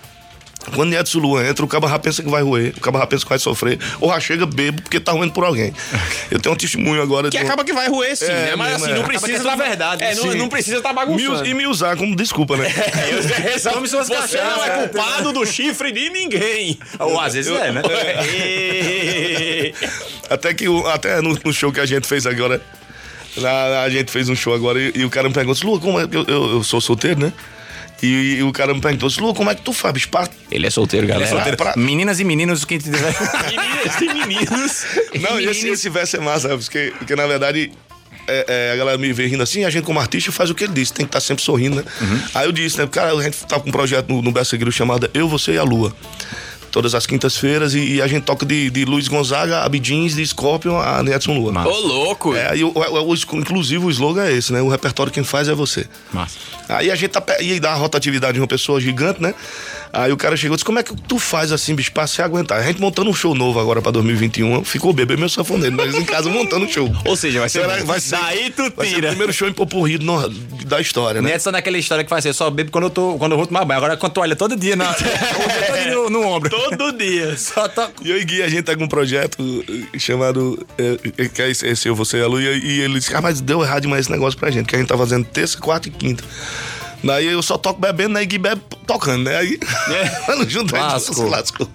quando Edson Lua entra, o cabo já pensa que vai roer, o cabo já pensa que vai sofrer, ou já chega bebo porque tá ruindo por alguém. Eu tenho um testemunho agora Que de acaba que vai roer sim, É, né? Mas assim, é. não precisa é tudo tá- verdade, É, não, não precisa estar tá me, bagunçando. e me usar como desculpa, né? *laughs* Tome *laughs* suas Você não é é, culpado do chifre de ninguém. Ou às vezes é, né? *laughs* até que até no, no show que a gente fez agora, lá, a gente fez um show agora e, e o cara me perguntou, Lua, como é que eu, eu, eu sou solteiro, né? E, e o cara me perguntou, Lua, como é que tu faz, bicho? Pra- Ele é solteiro, galera. solteiro. pra- Meninas e meninos, quem tiver. *laughs* Meninas e meninos. *laughs* Não, e esse, esse verso é massa, porque, porque na verdade é, é, a galera me vê rindo assim, a gente como artista faz o que ele disse, tem que estar sempre sorrindo, né? Aí eu disse, né? Cara, a gente tá com um projeto no, no Bessa chamado Eu, Você e a Lua. Todas as quintas-feiras, e, e a gente toca de, de Luiz Gonzaga, Abidins, de Scorpion a Nedson Lua. Ô, louco. É, aí o, o- o- inclusive o slogan é esse, né? O repertório quem faz é você. Massa. Aí a gente tá, e dá a rotatividade de uma pessoa gigante, né? Aí o cara chegou e disse: Como é que tu faz assim, bicho, pra se aguentar? A gente montando um show novo agora pra 2021, ficou bebê meu sanfoneiro, nós em casa montando um show. *laughs* Ou seja, vai ser Será- vai ser, Daí tu ser o tira. primeiro show em Popurri da história, né? Neto naquela história que faz assim, eu só bebo quando eu, tô, quando eu vou tomar banho. Agora quando tu olha todo dia, na, o *laughs* dia todo no, no ombro. Todo dia. *laughs* Só toco. E eu e Gui, a gente tá com um projeto eh, chamado. eh, que é esse, esse Eu, Você e a Lu. E, e ele disse: Ah, mas deu errado demais esse negócio pra gente, que a gente tá fazendo terça, quarta e quinta. Daí eu só toco bebendo, né? E Gui bebe tocando, né? Aí. *laughs* junta Lascou. se lascou.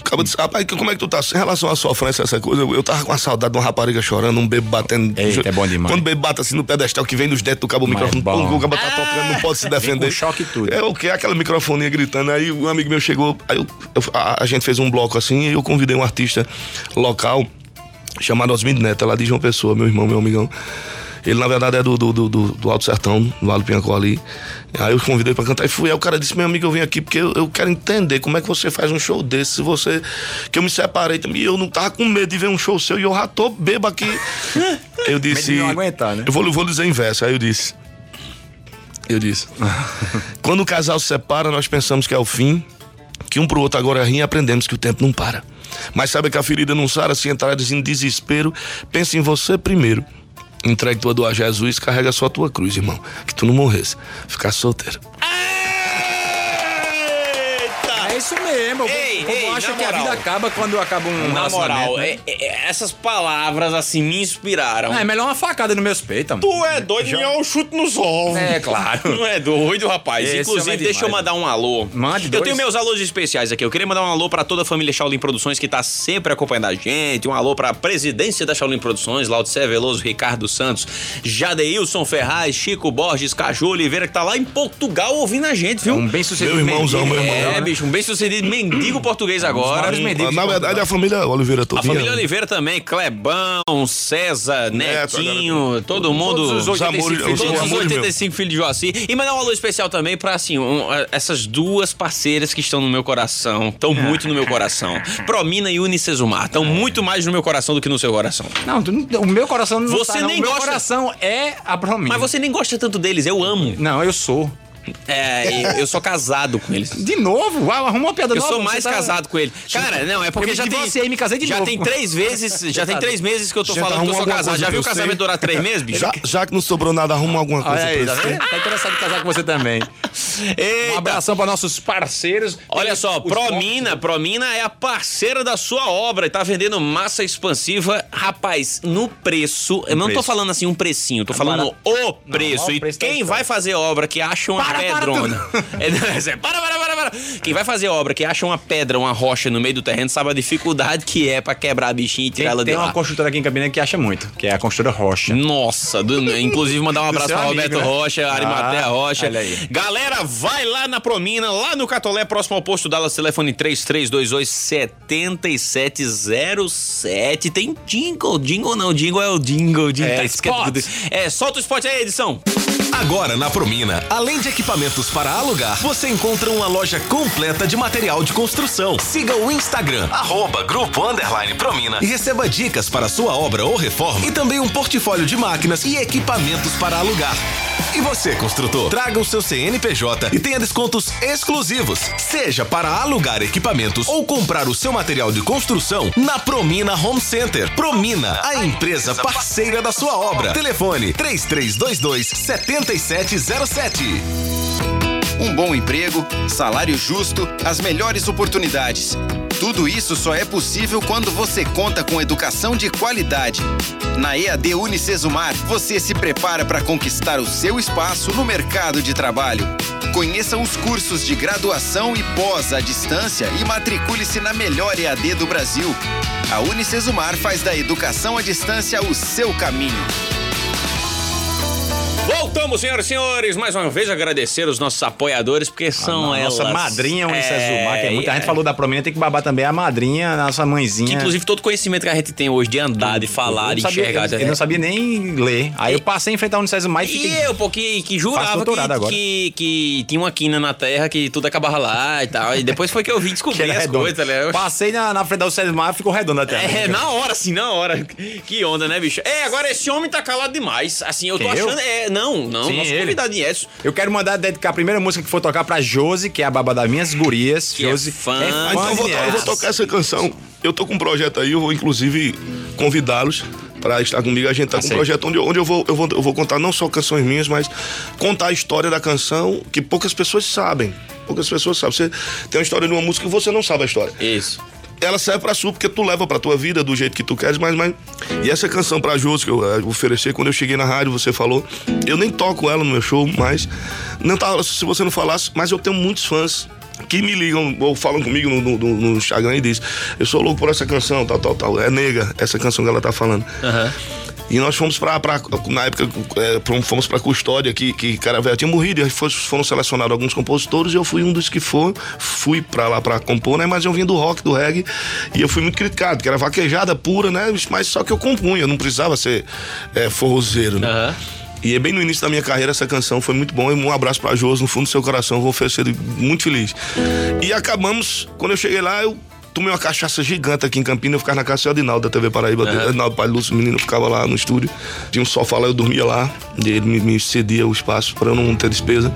Acaba disse, rapaz, como é que tu tá? Em relação à sofrência, essa coisa, eu, eu tava com a saudade de uma rapariga chorando, um bebo batendo. Eita, é bom demais. Quando o bebo bate assim no pedestal que vem dos dedos do cabo, o é microfone, bom. o cabo tá tocando, não pode se defender. com choque tudo. É o que? Aquela microfonia gritando. Aí um amigo meu chegou, aí eu- eu- a, a gente fez um bloco assim e eu convidei um artista local chamado Osmir Neto, lá de João Pessoa, meu irmão, meu amigão. Ele, na verdade, é do, do, do, do, Alto Sertão, do Vale do Pinhacó ali. Aí eu convidei pra cantar e fui. Aí o cara disse, meu amigo, eu vim aqui porque eu, eu quero entender como é que você faz um show desse. Se você. Que eu me separei também. E eu não tava com medo de ver um show seu e eu já tô bebo aqui. *laughs* Eu disse. Não aguentar, né? Eu vou, vou dizer em verso. Aí eu disse. Eu disse. *laughs* Quando o casal se separa, nós pensamos que é o fim, que um pro outro agora rim e aprendemos que o tempo não para. Mas sabe que a ferida não sara se entrares em desespero. Pense em você primeiro. Entregue tua dor a Jesus, carrega só a tua cruz, irmão. Que tu não morresse. Ficar solteiro. É isso mesmo. Ei, o povo ei, acha que a vida acaba quando acaba um Na moral, né? é- é- essas palavras assim me inspiraram. Ah, é melhor uma facada no meus peitos, amor. Tu é doido, me é um chute nos ovos. É, claro. *laughs* Não é doido, rapaz. Esse Inclusive, homem é deixa eu mandar um alô. Mande Eu dois. tenho meus alôs especiais aqui. Eu queria mandar um alô pra toda a família Shaolin Produções que tá sempre acompanhando a gente. Um alô pra presidência da Shaolin Produções, Laudicé Veloso, Ricardo Santos, Jadeilson Ferraz, Chico Borges, Caju Oliveira, que tá lá em Portugal ouvindo a gente, viu? Um bem sucedido. Meu irmãozão, meu irmão. É, bicho, um bem sucedido mendigo português agora. mendigos. Na verdade, a família Oliveira A toda. família Oliveira também, Clebão, César, Neto, Netinho, todo mundo. Todos os 85 amores- filhos os Todos os amores 85 filhos de Joaci. E mandar um alô especial também pra, assim, um, essas duas parceiras que estão no meu coração. Estão muito no meu coração. Promina e Unicesumar. Estão muito mais no meu coração do que no seu coração. Não, tu o meu coração não Você tá, não. nem O meu gosta- coração é a Promina. Mas você nem gosta tanto deles, eu amo. Não, eu sou. É, eu sou casado com eles. De novo? Uau, arruma uma piada Eu nova. sou mais você tá- casado com ele. Cara, não, é porque Eu já tem. e me casei de já novo. tem três vezes. Já tem três meses que eu tô Gente, falando que eu arruma sou casado. Já viu o casamento você. durar três meses, bicho? Já, já que não sobrou nada, arruma alguma coisa Olha aí, tá você. Tá interessado em casar com você também. Eita. Um abração para nossos parceiros. Olha só, Promina, Promina é a parceira da sua obra e tá vendendo massa expansiva, rapaz, no preço. Eu não tô preço. falando assim um precinho, tô falando o preço. o e preço tá quem vai fazer obra que acha uma Para, para pedrona. *laughs* É, não, é sério, para, para, para, para. Quem vai fazer obra que acha uma pedra, uma rocha no meio do terreno, sabe a dificuldade que é pra quebrar a bichinha e tirar ela Tem, de tem uma lá. construtora aqui em Campina que acha muito, que é a construtora Rocha. Nossa, do- inclusive mandar um abraço amigo, Roberto né? Rocha, Arimatea Ah, Rocha. olha aí. Galera, vai lá na Promina, lá no Catolé, próximo ao posto Dallas, telefone 33227707. Tem jingle, jingle não, jingle é o jingle, jingle. É, tá escrito spot. É, solta o spot aí, edição. Agora na Promina, além de equipamentos para alugar, você encontra uma loja completa de material de construção. Siga o Instagram, arroba Grupo Underline Promina e receba dicas para sua obra ou reforma e também um portfólio de máquinas e equipamentos para alugar. E você, construtor, traga o seu CNPJ e tenha descontos exclusivos, seja para alugar equipamentos ou comprar o seu material de construção na Promina Home Center. Promina, a empresa parceira da sua obra. Telefone 3322 7707. Um bom emprego, salário justo, as melhores oportunidades. Tudo isso só é possível quando você conta com educação de qualidade. Na EAD Unicesumar, você se prepara para conquistar o seu espaço no mercado de trabalho. Conheça os cursos de graduação e pós à distância e matricule-se na melhor EAD do Brasil. A Unicesumar faz da educação à distância o seu caminho. Voltamos, senhoras e senhores, mais uma vez agradecer os nossos apoiadores, porque são a elas. nossa madrinha Unicesumar, que é muita é, gente falou da Promina, tem que babar também a madrinha, a nossa mãezinha. Que, inclusive, todo conhecimento que a gente tem hoje de andar, de falar, eu de sabia, enxergar. eu, eu não sabia nem ler. Aí eu passei a enfrentar o Unicesumar e E fiquei... eu, pô, que, que jurava que, que, que tinha uma quina na terra, que tudo acabava lá e tal. E depois foi que eu vim *laughs* que descobrir as redondo. coisas, né? Passei na, na frente do Unicesumar e ficou redondo até. É, na hora, assim, na hora. Que onda, né, bicho? É, agora esse homem tá calado demais. Assim, eu tô Quem, eu? achando. É, não, não, Sim, nosso ele. convidado Edson. Eu quero mandar dedicar a primeira música que for tocar pra Josi, que é a baba das minhas gurias. Que é Josi fã. Ah, então eu vou, eu vou tocar essa canção. Eu tô com um projeto aí, eu vou inclusive convidá-los para estar comigo. A gente tá com um Aceito. projeto onde, eu- onde eu, vou, eu, vou, eu vou contar não só canções minhas, mas contar a história da canção que poucas pessoas sabem. Poucas pessoas sabem. Você tem uma história de uma música que você não sabe a história. Isso. Ela serve pra sua, porque tu leva pra tua vida do jeito que tu queres, mas, mas... E essa canção pra Josi que eu eh, ofereci, quando eu cheguei na rádio, você falou, eu nem toco ela no meu show, mas... Não tá, se você não falasse, mas eu tenho muitos fãs que me ligam ou falam comigo no, no, no- Instagram e dizem, eu sou louco por essa canção, tal, tal, tal. É nega, essa canção que ela tá falando. E nós fomos pra, pra na época, é, fomos pra Custódia, que, que Caravé tinha morrido, e foram selecionados alguns compositores, e eu fui um dos que foi, fui pra lá pra compor, né? Mas eu vim do rock, do reggae, e eu fui muito criticado, que era vaquejada pura, né? Mas só que eu compunha, eu não precisava ser é, forrozeiro, né? Aham. E bem no início da minha carreira essa canção foi muito bom. E um abraço pra Josi no fundo do seu coração. Vou oferecer muito feliz. E acabamos, quando eu cheguei lá, eu tomei uma cachaça gigante aqui em Campinas. Eu ficava na casa do Adinaldo da TV Paraíba. Adinaldo Pai Lúcio, o menino ficava lá no estúdio. Tinha um sofá lá, eu dormia lá. E ele me, me cedia o espaço para eu não ter despesa.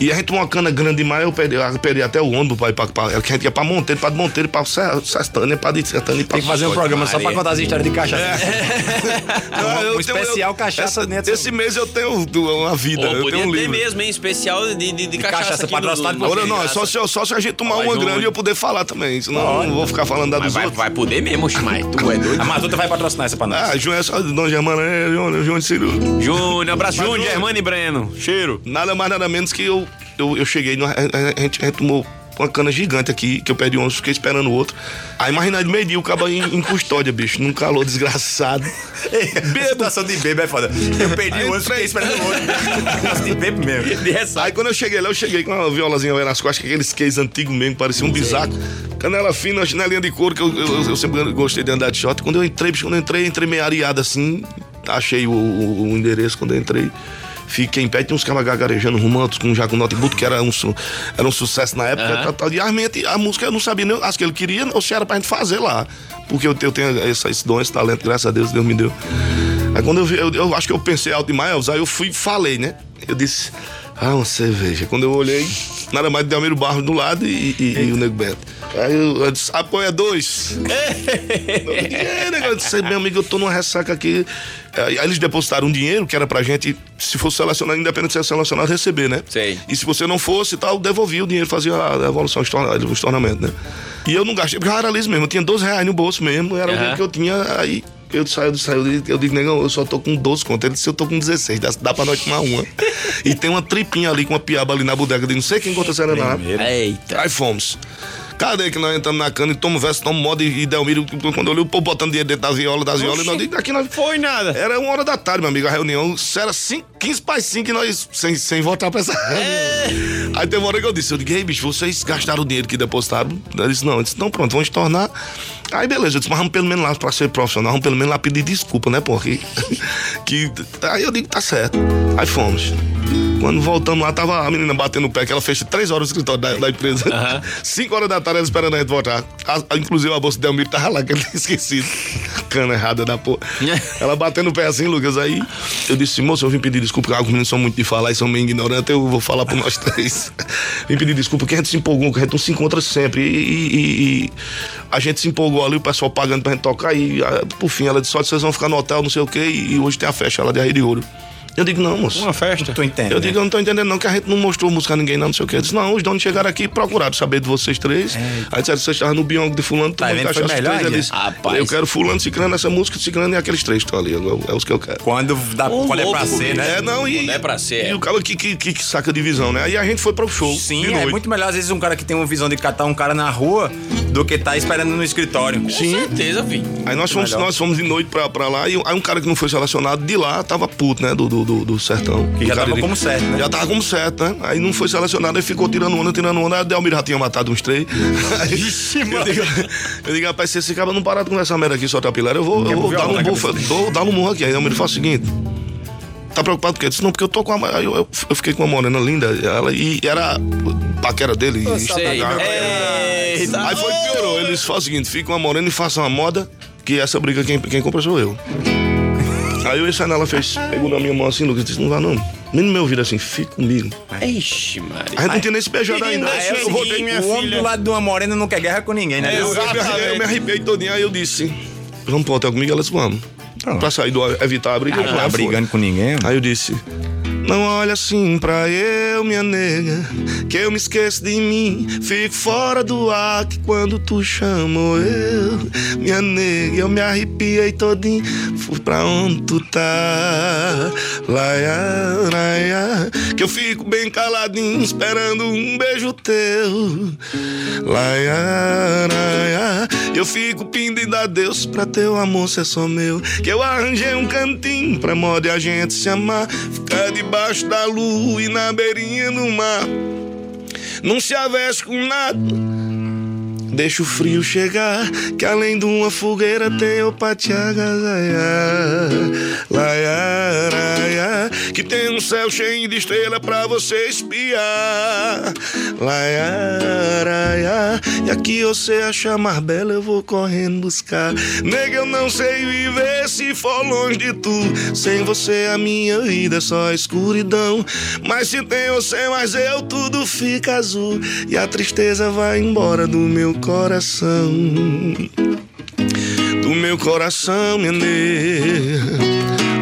E a gente tomou uma cana grande demais. Eu perdi, eu perdi até o ônibus pra ir pra, pra, que a gente ia pra Monteiro, pra Monteiro, pra Sertânia, pra de Sertânia. Tem que fazer um programa só pra contar as histórias de cachaça. *laughs* Não, eu um tenho- especial eu- cachaça essa- dentro. Esse mês eu tenho uma vida. Pô, eu tenho um livro. mesmo, hein? Especial de, de, de cachaça, cachaça aqui no- patrocinado no- por Olha, no- não, é só se, só se a gente tomar uma grande e eu poder falar também. Senão eu não vou ficar falando da Mas dos vai, outros. vai poder mesmo, Chimai. Tu é doido. *laughs* A Matuta vai patrocinar essa pra nós. Ah, João é só de Dona Germana, é, João, João de Ciro. Júnior, abraço, Mas, Júnior, Júnior. Germano e Breno. Cheiro. Nada mais, nada menos que eu, eu, eu cheguei, a, gente, a gente tomou uma cana gigante aqui, que eu perdi um, fiquei esperando o outro. Aí imagina de meio-dia, o cabo em, em custódia, bicho, num calor desgraçado. *laughs* Bebo. Situação de bebo é foda. Eu perdi o outro, fiquei esperando o outro. De bebo mesmo. *laughs* De. Aí quando eu cheguei lá, eu cheguei com uma violazinha nas costas, aqueles case antigos mesmo, parecia um bisaco. Canela fina, chinelinha de couro, que eu, eu- eu sempre gostei de andar de short. Quando eu entrei, bicho, quando eu entrei, entrei meio areado assim, achei o, o- o endereço quando eu entrei. Fiquei em pé, tinha uns caras gagarejando, rumantos com já com notebook, que era um, era um sucesso na época. Aham. tal, tal. E a, mente, a música eu não sabia nem as que ele queria, ou se era pra gente fazer lá. Porque eu, eu tenho esse, esse dom, esse talento, graças a Deus, Deus me deu. Aí quando eu vi, eu, eu acho que eu pensei alto demais, aí eu fui e falei, né? Eu disse, ah, uma cerveja. Quando eu olhei, nada mais de Delmiro Barros do lado e, e- e o Nego Beto. Aí eu, eu disse, apoia dois. é, negócio, eu disse, meu amigo, eu tô numa ressaca aqui. Aí eles depositaram um dinheiro que era pra gente, se fosse selecionado, independente de ser selecionado, receber, né? Sei. E se você não fosse e tal, devolvia o dinheiro, fazia a devolução, os tornamentos, né? E eu não gastei, porque eu era liso mesmo, eu tinha 12 reais no bolso mesmo, era o Aham. dinheiro que eu tinha, aí eu saio, eu saio, eu digo- eu negão, eu só tô com 12 conto. Ele disse, eu tô com 16, dá, dá pra nós tomar uma. e tem uma tripinha ali com uma piaba ali na bodega, de não sei quem conta será lá. Eita. Aí fomos. Cadê que nós entramos na cana e tomamos verso, tomamos moda e, e Delmiro, quando eu olhei o povo botando dinheiro dentro das violas, das violas, nós digo, aqui nós. Foi nada. Era uma hora da tarde, meu amigo, a reunião. Era cinco, 15 para 5 e nós sem, sem voltar pra essa reunião. Aí tem uma hora que eu disse, eu digo, ei, bicho, vocês gastaram o dinheiro que depositaram? Ele disse, não, eu disse, não, pronto, vamos tornar. Aí beleza, eu disse, mas vamos pelo menos lá pra ser profissional, vamos pelo menos lá pedir desculpa, né, porque *laughs* que Aí eu digo, tá certo. Aí fomos. Quando voltamos lá, tava a menina batendo o pé, que ela fez três horas no escritório da, da empresa. *laughs* Cinco horas da tarde esperando a gente voltar. A- a- inclusive a bolsa de Delmiro tava lá, que ele tinha esquecido. *laughs* Cana errada da porra. *laughs* ela batendo o pé assim, Lucas. Aí eu disse, moço, eu vim pedir desculpa, porque os meninos são muito de falar e são meio ignorantes, eu vou falar por nós três. vim pedir desculpa, porque a gente se empolgou, que a gente não se encontra sempre. E, e- e- a gente se empolgou ali, o pessoal pagando pra gente tocar. E ah, por fim, ela disse, olha, vocês vão ficar no hotel, não sei o quê, e, e hoje tem a festa lá de Arreio de Ouro. Eu digo, não, moço. Uma festa. Tô entendendo. Eu digo, eu não tô entendendo não, que a gente não mostrou música a ninguém, não, não sei o quê. Eu disse, não, os donos chegaram aqui e procuraram saber de vocês três. Aí disseram, vocês estavam no Biongo de fulano, Tá vendo? Foi cachaça melhor três. ainda. Eles, Rapaz. eu quero fulano, ciclano, essa música, ciclano e aqueles três que estão ali. eu- É os que eu quero. Quando, dá, Ô, quando é pra ser, né? É, não, e. Quando é pra ser. E o cara que, que, que, que saca divisão, né? Aí a gente foi pro show. Sim, é muito melhor às vezes um cara que tem uma visão de catar um cara na rua do que tá esperando no escritório. Com certeza, filho. Aí nós fomos, nós fomos de noite pra, pra lá e aí um cara que não foi selecionado de lá tava puto, né? Do, do, do, do sertão. Que Do já tava Cariri. como certo, né? Já tava como certo, né? Aí não foi selecionado, aí ficou tirando onda, tirando onda. Aí Delmiro já tinha matado uns três. *laughs* Aí, eu, digo, eu digo, rapaz, se esse cara não parar de conversar merda aqui, só pilar, eu vou, eu vou dar um bufo, dou, dar um murro aqui. Aí Delmiro faz o seguinte. Tá preocupado com quê? Eu disse, não, porque eu tô com a. Aí eu, eu, eu fiquei com uma morena linda, ela, e era paquera dele. e- Sei. Eita. Aí foi piorou. Ele disse, faz o seguinte, fica uma morena e faça uma moda, que essa briga quem, quem compra sou eu. Aí eu e ela fez, pegou na minha mão assim, Lucas, disse, não vai não. Menino meu ouvido assim, fica comigo. Ixi, Maria. A gente não tinha nem se beijado ainda. Aí é eu o voltei, seguinte, O homem do lado de uma morena não quer guerra com ninguém, né? eu, eu, me arrepiei, eu me arrepiei todinho, aí eu disse, vamos pro hotel comigo? Ela disse, vamos. Pra sair do evitar a briga. Não Aí tá foi. brigando com ninguém. Aí eu disse: Não olha assim pra eu, minha nega, que eu me esqueço de mim. Fico fora do ar que quando tu chamou eu, minha nega, eu me arrepiei todinho. Fui pra onde tu tá? Laia, laia, que eu fico bem caladinho esperando um beijo teu. Laia, laia, eu fico pedindo a Deus pra teu amor ser só meu. Que eu arranjei um cantinho pra moda a gente se amar, ficar debaixo da lua e na beirinha do mar. Não se aveste com nada. Deixa o frio chegar, que além de uma fogueira tem eu pra te que tem um céu cheio de estrela pra você espiar. Laia, e aqui você acha mais bela, eu vou correndo buscar. Nega, eu não sei viver se for longe de tu. Sem você a minha vida é só escuridão. Mas se tem você mais eu, tudo fica azul. E a tristeza vai embora do meu coração. Do meu coração, minha.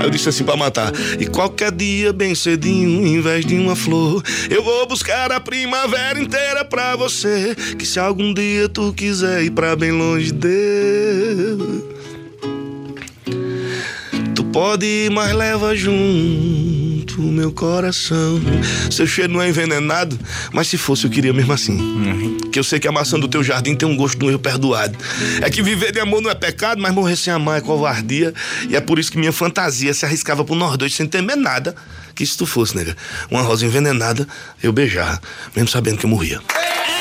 Aí eu disse assim pra matar. E qualquer dia, bem cedinho, em vez de uma flor, eu vou buscar a primavera inteira pra você. Que se algum dia tu quiser ir pra bem longe Deus, tu pode ir, mas leva junto o meu coração. Seu cheiro não é envenenado, mas se fosse eu queria mesmo assim. Que eu sei que a maçã do teu jardim tem um gosto do erro perdoado. É que viver de amor não é pecado, mas morrer sem amar é covardia. E é por isso que minha fantasia se arriscava pro Nordeste sem temer nada. Que se tu fosse, nega, uma rosa envenenada, eu beijava, mesmo sabendo que eu morria. Eita!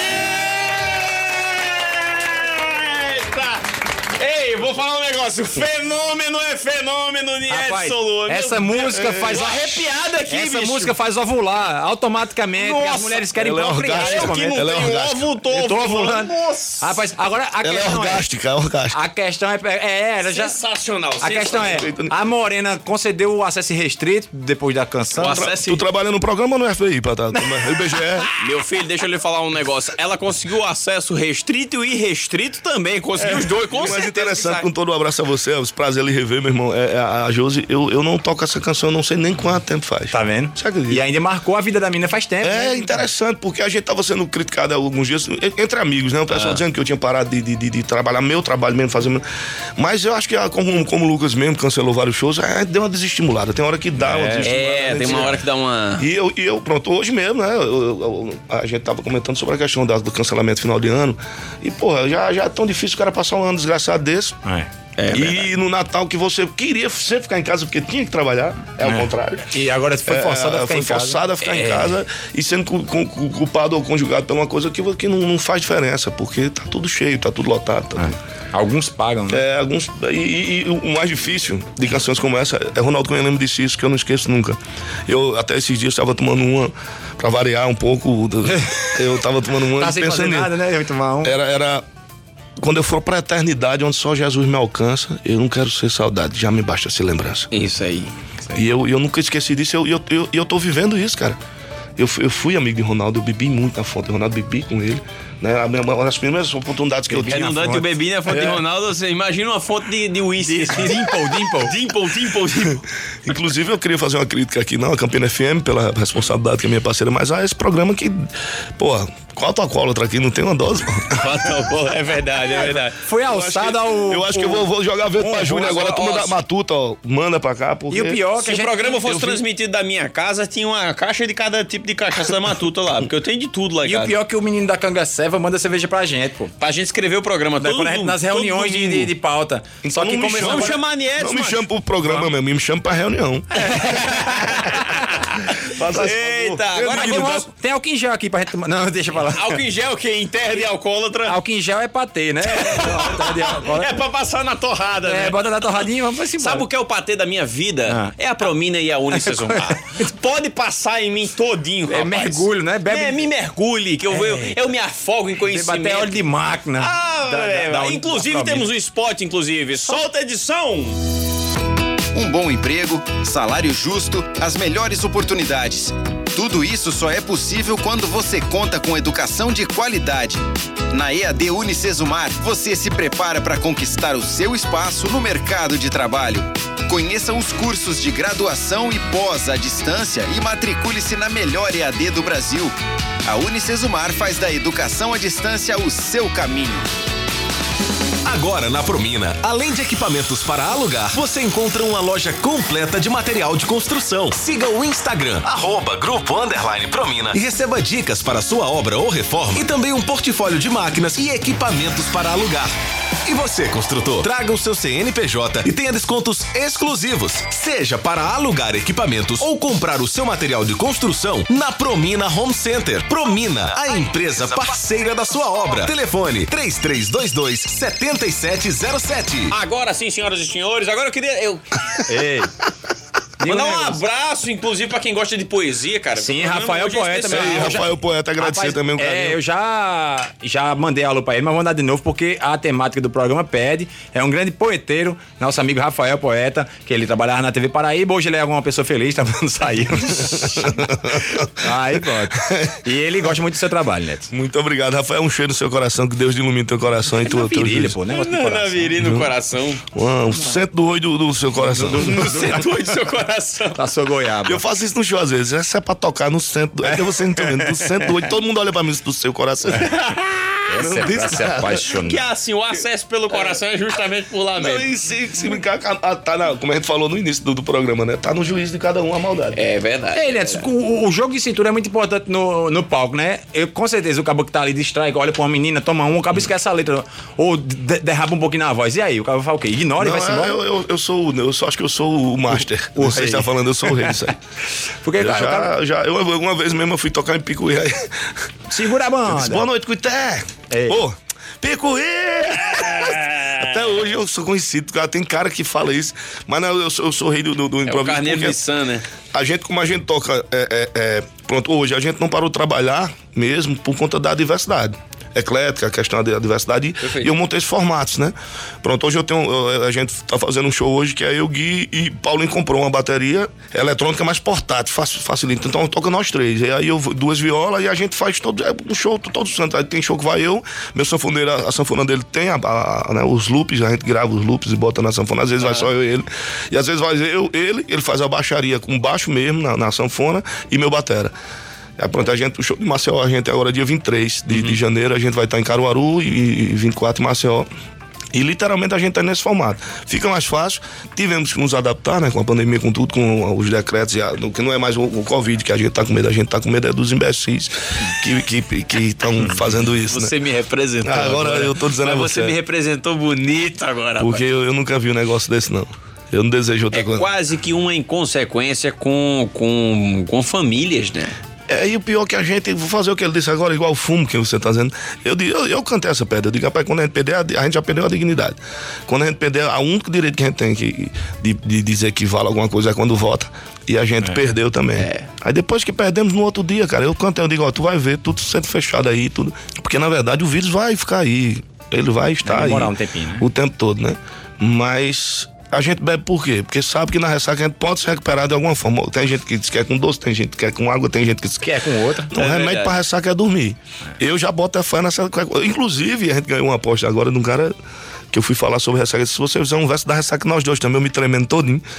Negócio. Fenômeno é fenômeno de Rapaz, Edson Lua. Meu essa música faz Tô arrepiado aqui, Essa bicho. música faz ovular automaticamente. porque as Nossa, mulheres querem ela é procriar Eu que não Ela é orgástica. ovo, tô Eu tô ovulando. Nossa. Rapaz, agora a Ela é questão é, orgástica, é orgástica. a questão é, é, ela já Sensacional. a questão é, a Morena concedeu o acesso restrito depois da canção. O acesso- Tu trabalha no programa ou no FBI, Patata? IBGE? *laughs* Meu filho, deixa eu lhe falar um negócio. Ela conseguiu acesso restrito e irrestrito também. Conseguiu os dois, com E o mais certeza. interessante, com todo o abraço você, é os prazer lhe rever, meu irmão. É, é a Josi, eu, eu não toco essa canção, eu não sei nem quanto tempo faz. Tá vendo? Você acredita? E ainda marcou a vida da mina faz tempo. É né? interessante, porque a gente tava sendo criticado há alguns dias, entre amigos, né? O pessoal dizendo que eu tinha parado de, de, de- de trabalhar, meu trabalho mesmo, fazer. Mas eu acho que, ah, como, como o Lucas mesmo cancelou vários shows, é, deu uma desestimulada. Tem hora que dá uma desestimulada. É, né? tem uma hora que dá uma. E eu, e eu, pronto, hoje mesmo, né? eu- eu- eu- a gente tava comentando sobre a questão da- do cancelamento final de ano. E, porra, já, já é tão difícil o cara passar um ano desgraçado desse. É. e no Natal que você queria sempre ficar em casa porque tinha que trabalhar, é, o contrário. E agora foi forçado a ficar foi em casa. forçado a ficar em É. casa e sendo cu- cu- cu- culpado ou conjugado por uma coisa que, que não, não faz diferença, porque tá tudo cheio, tá tudo lotado. Tá tudo- Alguns pagam, né? é, alguns, e, e- e o mais difícil de canções como essa é Ronaldo Cunha lembra disse isso, que eu não esqueço nunca. Eu até esses dias estava tomando uma, pra variar um pouco, *laughs* eu tava tomando uma Tá sem pensando fazer nada, né? Eu ia tomar um. Era, era. Quando eu for pra eternidade, onde só Jesus me alcança, eu não quero ser saudade, já me basta ser lembrança. Isso aí. E eu, eu nunca esqueci disso, e eu, eu, eu, eu tô vivendo isso, cara. Eu, fui- eu fui amigo de Ronaldo, eu bebi muito na fonte de Ronaldo, bebi com ele. Né? A minha- Uma das primeiras oportunidades que eu tive. Redundante, eu bebi na fonte de É. Ronaldo. Você imagina uma fonte de, de whisky. Dimple, dimple. Dimple, dimple, dimple. *laughs* Inclusive, eu queria fazer uma crítica aqui, não, a Campina FM, pela responsabilidade que é minha parceira, mas a esse programa que, pô, qual a tua cólatra aqui? Não tem uma dose, pô. É verdade, é verdade. Foi alçada ao. Eu acho que eu vou, vou jogar verde pra Júnior agora. manda ó, matuta, ó, manda pra cá. Porque... E o pior é que Se o programa fosse transmitido da minha casa, tinha uma caixa de cada tipo de cachaça da matuta lá. Porque eu tenho de tudo lá E o pior é que o menino da Cangaceva manda cerveja pra gente, pô. Pra gente escrever o programa todo, Quando a gente- nas todo reuniões de, de, de pauta. Então Só que chama. Vamos chamar a Nietzsche, Não me chama pro programa mesmo, me chama pra reunião. Esse *laughs* Eita, agora Eu tem, álcool em gel aqui pra gente tomar. Não, deixa pra lá. Álcool em gel, que em terra de alcoólatra. Álcool em gel é patê, né? *laughs* É pra passar na torrada, É, né? bota na torradinha e vamos pra cima. Sabe o que é o patê da minha vida? Ah. É a Promina e a Unicesumar. *laughs* Pode passar em mim todinho, É rapaz. mergulho, né? Bebe- É, me mergulhe, que eu, eu, eu me afogo em conhecimento. Bater óleo de máquina. Ah, Da- da- é, da- inclusive temos um spot, inclusive. Solta a edição! Um bom emprego, salário justo, as melhores oportunidades. Tudo isso só é possível quando você conta com educação de qualidade. Na EAD Unicesumar, você se prepara para conquistar o seu espaço no mercado de trabalho. Conheça os cursos de graduação e pós à distância e matricule-se na melhor EAD do Brasil. A Unicesumar faz da educação à distância o seu caminho. Agora na Promina, além de equipamentos para alugar, você encontra uma loja completa de material de construção. Siga o Instagram, arroba Grupo Underline Promina e receba dicas para sua obra ou reforma e também um portfólio de máquinas e equipamentos para alugar. E você, construtor, traga o seu CNPJ e tenha descontos exclusivos, seja para alugar equipamentos ou comprar o seu material de construção na Promina Home Center. Promina, a empresa parceira da sua obra. Telefone 3322 7707. Agora sim, senhoras e senhores, agora eu queria. Eu... Ei. *laughs* Mandar um abraço, inclusive, pra quem gosta de poesia, cara. Sim, O Rafael é Poeta especial. mesmo. E Rafael Poeta, agradecer Rapaz, também um é, carinho. eu já, já mandei alô pra ele, mas vou mandar de novo porque a temática do programa pede. É um grande poeteiro, nosso amigo Rafael Poeta, que ele trabalhava na TV Paraíba, hoje ele é alguma pessoa feliz, tá não *laughs* saiu. *laughs* Aí pronto. E ele gosta muito do seu trabalho, Neto. Muito obrigado, Rafael. Um cheiro no seu coração, que Deus ilumine teu coração e tua, teu Virilha, pô, negócio de Na, virilha no coração. Um centro do olho do, do seu coração. *laughs* No centro do seu coração. Passou goiaba. Eu faço isso no show às vezes. Essa é pra tocar no centro. É que você não tá vendo. Do centro do olho. Todo mundo olha pra mim do seu coração. *laughs* Essa é pra se apaixonar. Que assim, o acesso pelo coração é justamente por lá Não, mesmo. e se, se brincar, ah, tá na, como a gente falou no início do, do programa, né? Tá no juízo de cada um a maldade. É verdade. Ei, Neto, o, o jogo de cintura é muito importante no, no palco, né? Eu, com certeza o cabo que tá ali distrai, olha pra uma menina, toma um, o cabo esquece a letra, ou de- derraba um pouquinho na voz. E aí, o cabo fala o quê? Ignora e Não, vai-se é, embora? eu, eu, eu sou o- eu só acho que eu sou o master. O Você rei. está falando, eu sou o rei disso aí. *laughs* Porque, Eu cara, o cara- já, já, eu, uma vez mesmo eu fui tocar em Picuí aí. *laughs* segura a disse, boa banda. noite, Cuité. Ei. Ô, Picuí! Até hoje eu sou conhecido, cara. Tem cara que fala isso. Mas não, eu sou, eu sou o rei do, do, do É o improviso. Carneiro de San, né? a gente, como a gente toca, é, é, é, pronto, hoje a gente não parou de trabalhar mesmo por conta da diversidade. Eclética, a questão da diversidade. Perfeito. E eu montei esses formatos, né? Pronto, hoje eu tenho. eu- A gente tá fazendo um show hoje que é eu, Gui e Paulinho comprou uma bateria eletrônica mais portátil, faci- facilita. Então toca nós três. E aí eu duas violas e a gente faz todo é um show todo santo. Aí tem show que vai eu, meu sanfoneiro, a, sanfona dele tem a- a- né, os loops, a gente grava os loops e bota na sanfona. Às vezes vai só eu e ele. E às vezes vai eu, ele, ele faz a baixaria com baixo mesmo na, na sanfona e meu batera. Aí pronto, a gente, o show de Maceió, a gente agora é dia 23 de, de janeiro, a gente vai estar em Caruaru e, e 24 em Maceió. E literalmente a gente tá nesse formato. Fica mais fácil. Tivemos que nos adaptar, né? Com a pandemia, com tudo, com os decretos, e a- que não é mais o, o Covid que a gente tá com medo, a gente tá com medo é dos imbecis que estão estão fazendo isso. Você né? me representou. Ah, agora eu tô dizendo Mas a você você. me representou bonito agora. Porque eu, eu nunca vi um negócio desse, não. Eu não desejo outra É coisa. quase que uma inconsequência com, com, com famílias, né? É, e o pior que a gente, vou fazer o que ele disse agora, igual o fumo que você tá dizendo. Eu, eu, eu cantei essa pedra. Eu digo, rapaz, quando a gente perder, a, a gente já perdeu a dignidade. Quando a gente perder, a único direito que a gente tem que, de, de dizer que vale alguma coisa é quando vota. E a gente perdeu também. Aí depois que perdemos no outro dia, cara, eu cantei, eu digo, ó, tu vai ver tudo sendo fechado aí, tudo. Porque na verdade o vírus vai ficar aí. Ele vai estar Vai aí. demorar um tempinho, né? O tempo todo, né? Mas a gente bebe por quê? Porque sabe que na ressaca a gente pode se recuperar de alguma forma. Tem gente que diz que é com doce, tem gente que quer com água, tem gente que diz que é com outra. então, o É remédio verdade. pra ressaca é dormir. Eu já boto a fé nessa. Inclusive, a gente ganhou uma aposta agora de um cara que eu fui falar sobre ressaca. Se você fizer um verso da ressaca, nós dois também, eu me tremendo todinho. *laughs*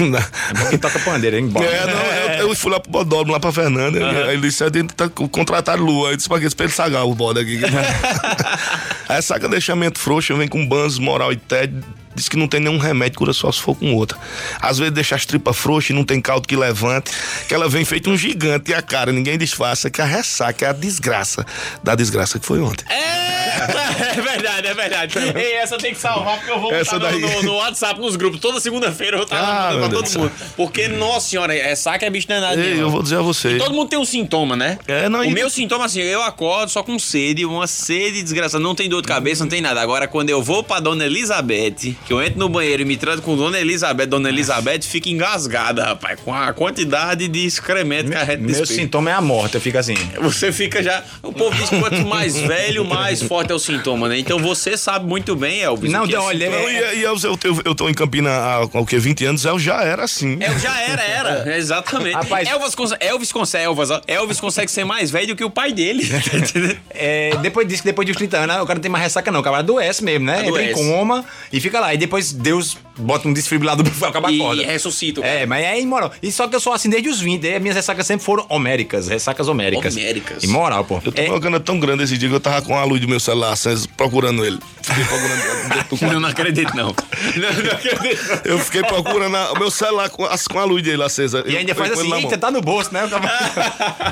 É bom que toca pandeira, hein? Bora. É, não, eu, eu fui lá pro Bodódromo, lá pra Fernanda. Aí ele disse: é dentro, tá, contrataram Lua. Eu disse pra? Pra ele sagar o bode aqui. *laughs* *laughs* a ressaca deixamento frouxo, vem com banzos, moral e tédio. Diz que não tem nenhum remédio, cura só se for com outra. Às vezes deixa as tripas frouxas e não tem caldo que levante, que ela vem feito um gigante e a cara, ninguém disfarça, que a ressaca é a desgraça da desgraça que foi ontem. É, *laughs* é verdade, é verdade. *laughs* Ei, essa tem que salvar, porque eu vou Essa botar no, daí. no- no WhatsApp, nos grupos. Toda segunda-feira eu vou estar Ah, pra todo Deus do mundo. Porque, nossa senhora, é saca é bicho danado. Ei, mesmo. eu vou dizer a você. Todo mundo tem um sintoma, né? É, não, o e- meu sintoma, assim, eu acordo só com sede, uma sede desgraçada. Não tem dor de cabeça, não tem nada. Agora, quando eu vou pra Dona Elizabeth, que eu entro no banheiro e me trato com Dona Elizabeth, Dona Elizabeth fica engasgada, rapaz, com a quantidade de excremento que a gente Meu despeja. sintoma é a morte, eu fico assim. Você fica já. O povo diz que quanto mais *laughs* velho, mais forte é o sintoma, né? Então você sabe muito bem, Elvis. Não, o que é não, olha, sintoma. Não, e, e eu, eu, eu, eu tô em Campina há, há o quê? 20 anos, eu já era assim. É, já era, era. *laughs* Exatamente. Rapaz- Elvis, Elvis consegue, Elvis, ó. Elvis consegue ser mais velho do que o pai dele. Tá *laughs* entendendo? É, depois disso, que depois dos 30 anos, o cara não tem mais ressaca, não. O cara adoece mesmo, né? Entra em Adoece. coma e fica lá. E depois Deus bota um desfibrilador pra acabar E a corda. ressuscita o cara. É, mas é imoral. E só que eu sou assim desde os 20. Aí minhas ressacas sempre foram homéricas, ressacas homéricas. Homéricas. Imoral, pô. Eu tô É, com uma gana tão grande esse dia que eu tava com a luz do meu celular acesa, procurando ele. Fiquei procurando. Não, *laughs* não acredito, não. *laughs* não, não acredito. Eu fiquei procurando o meu celular com a, com a luz dele acesa. e Eu- ainda eu faz ele assim, eita, tá no bolso, né? Eu tava-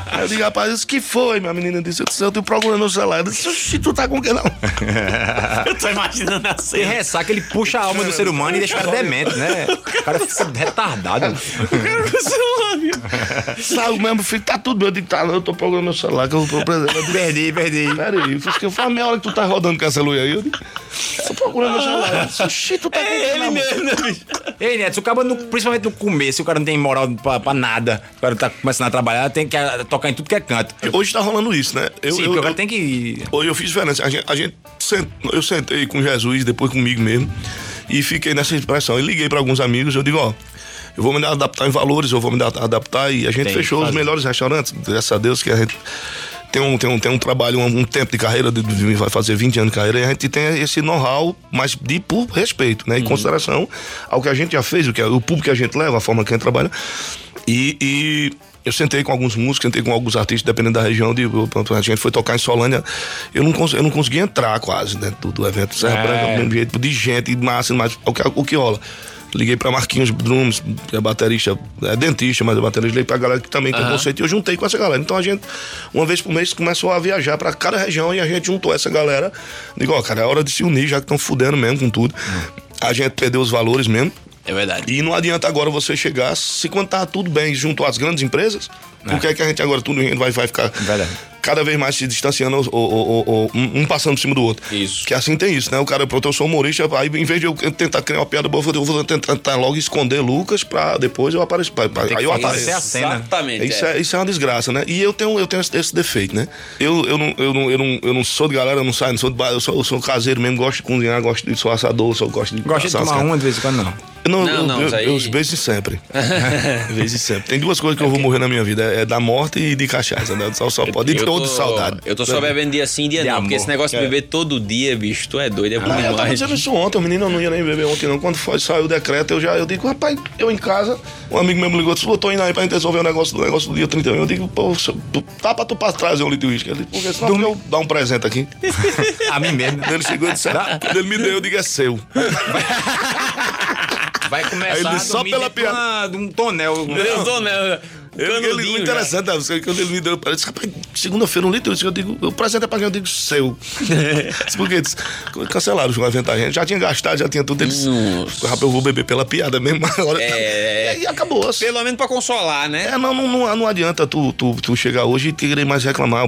Aí *laughs* eu digo, rapaz, o que foi? Minha menina disse, eu disse, eu tô procurando meu celular. Eu disse, "Oxi, tu tá com o quê não? Eu tô imaginando a Tem cena. ressaca, ele puxa a alma do ser humano e deixa *laughs* o cara demente, né? O cara fica retardado. Sabe mesmo, filho, tá tudo bem. Eu digo, tá, não, eu tô procurando meu celular, que eu tô presente. Eu digo, Perdi, perdi. Pera aí, eu fiz que eu falei, meia hora que tu tá rodando com essa luz aí. Eu digo, tô procurando meu celular. Oxi, tu tá com o É ele na mão?" mesmo, né, bicho? Ei, Neto, o cara, principalmente no começo, o cara não tem moral pra, pra nada, o cara tá começando a trabalhar, tem que tocar em tudo que é canto. Hoje tá rolando isso, né? Eu, Sim, eu, porque o cara tem que. Hoje eu fiz diferença. A gente, a gente sent- eu sentei com Jesus, depois comigo mesmo, e fiquei nessa expressão. Eu liguei para alguns amigos, eu digo, ó, eu vou me adaptar em valores, eu vou me da- adaptar, e a gente Tem fechou os melhores restaurantes, graças a Deus que a gente tem um, tem um, tem um trabalho, um, um tempo de carreira, de, de- vai fazer 20 anos de carreira, e a gente tem esse know-how, mas de por respeito, né? Em consideração ao que a gente já fez, o, que, é- o público que a gente leva, a forma que a gente trabalha. E, e eu sentei com alguns músicos, sentei com alguns artistas, dependendo da região. De, eu- a gente foi tocar em Solânia. Eu não, cons, eu não consegui entrar quase dentro do, do evento. Serra É. Branca, do mesmo jeito, de gente, massa, mas o que, o que rola? Liguei pra Marquinhos Drums, que é baterista, é dentista, mas é baterista. Liguei pra galera que também tem conceito e eu juntei com essa galera. Então a gente, uma vez por mês, começou a viajar pra cada região e a gente juntou essa galera. Digo, ó, cara, é hora de se unir, já que estão fudendo mesmo com tudo. A gente perdeu os valores mesmo. É verdade. E não adianta agora você chegar, se quando tá tudo bem junto às grandes empresas, por que é que a gente agora tudo vai, vai ficar Verdade. Cada vez mais se distanciando, ou, ou- ou- ou um passando por cima do outro? Isso. Que assim tem isso, né? O cara, pronto, eu sou humorista, aí em vez de eu tentar criar uma piada boa, eu vou tentar, tentar logo esconder Lucas pra depois eu aparecer. pra- pra- Tem Aí eu apareço. a cena. Exatamente. Isso é, isso é uma desgraça, né? E eu tenho, eu tenho esse, esse defeito, né? Eu, eu, não, eu, não, eu, não, eu não sou de galera, eu não saio, não sou de bar, eu sou, eu sou caseiro mesmo, gosto de cozinhar, gosto de sou assador, sou, gosto de. Gosta de tomar uma de vez em quando, não. Não, Não, eu, não, eu, isso aí- eu, vezes sempre. *laughs* vezes sempre. Tem duas coisas que eu vou morrer na minha vida: é, é da morte e de cachaça, né? Só, só pode. Eu todo tô- de saudade. Eu tô só bebendo dia sim, dia De não. amor. Porque esse negócio de É. beber todo dia, bicho, tu é doido, é bom Ah, eu tava dizendo isso ontem, o menino não ia nem beber ontem, não. Quando foi, saiu o decreto, eu já eu digo, rapaz, eu em casa, um amigo meu me ligou, disse, tô indo aí pra gente resolver o negócio do negócio do dia 31. Eu digo, pô, tá pra tu pra trazer um litro de uísque. Ele disse, porque senão eu dar um presente aqui. *laughs* A mim mesmo. Ele chegou e disse, "Ah, quando ele me deu, eu digo, é seu. Vai Aí começar ele a só dormir pela dentro de uma- de um tonel. Eu tô, né? Ele, ele, Canudinho o já. interessante, é, você- quando ele me deu, disse, rapaz, segunda-feira um litro, eu digo, o presente é pra quem? Eu digo, seu. *laughs* Disse, Por quê? Disse, Cancelaram o evento da gente, já tinha gastado, já tinha tudo. Ele disse, Nossa. rapaz, eu vou beber pela piada mesmo, agora. É. E acabou. assim. Pelo menos pra consolar, né? É, não, não, não, não adianta tu, tu, tu chegar hoje e querer mais reclamar.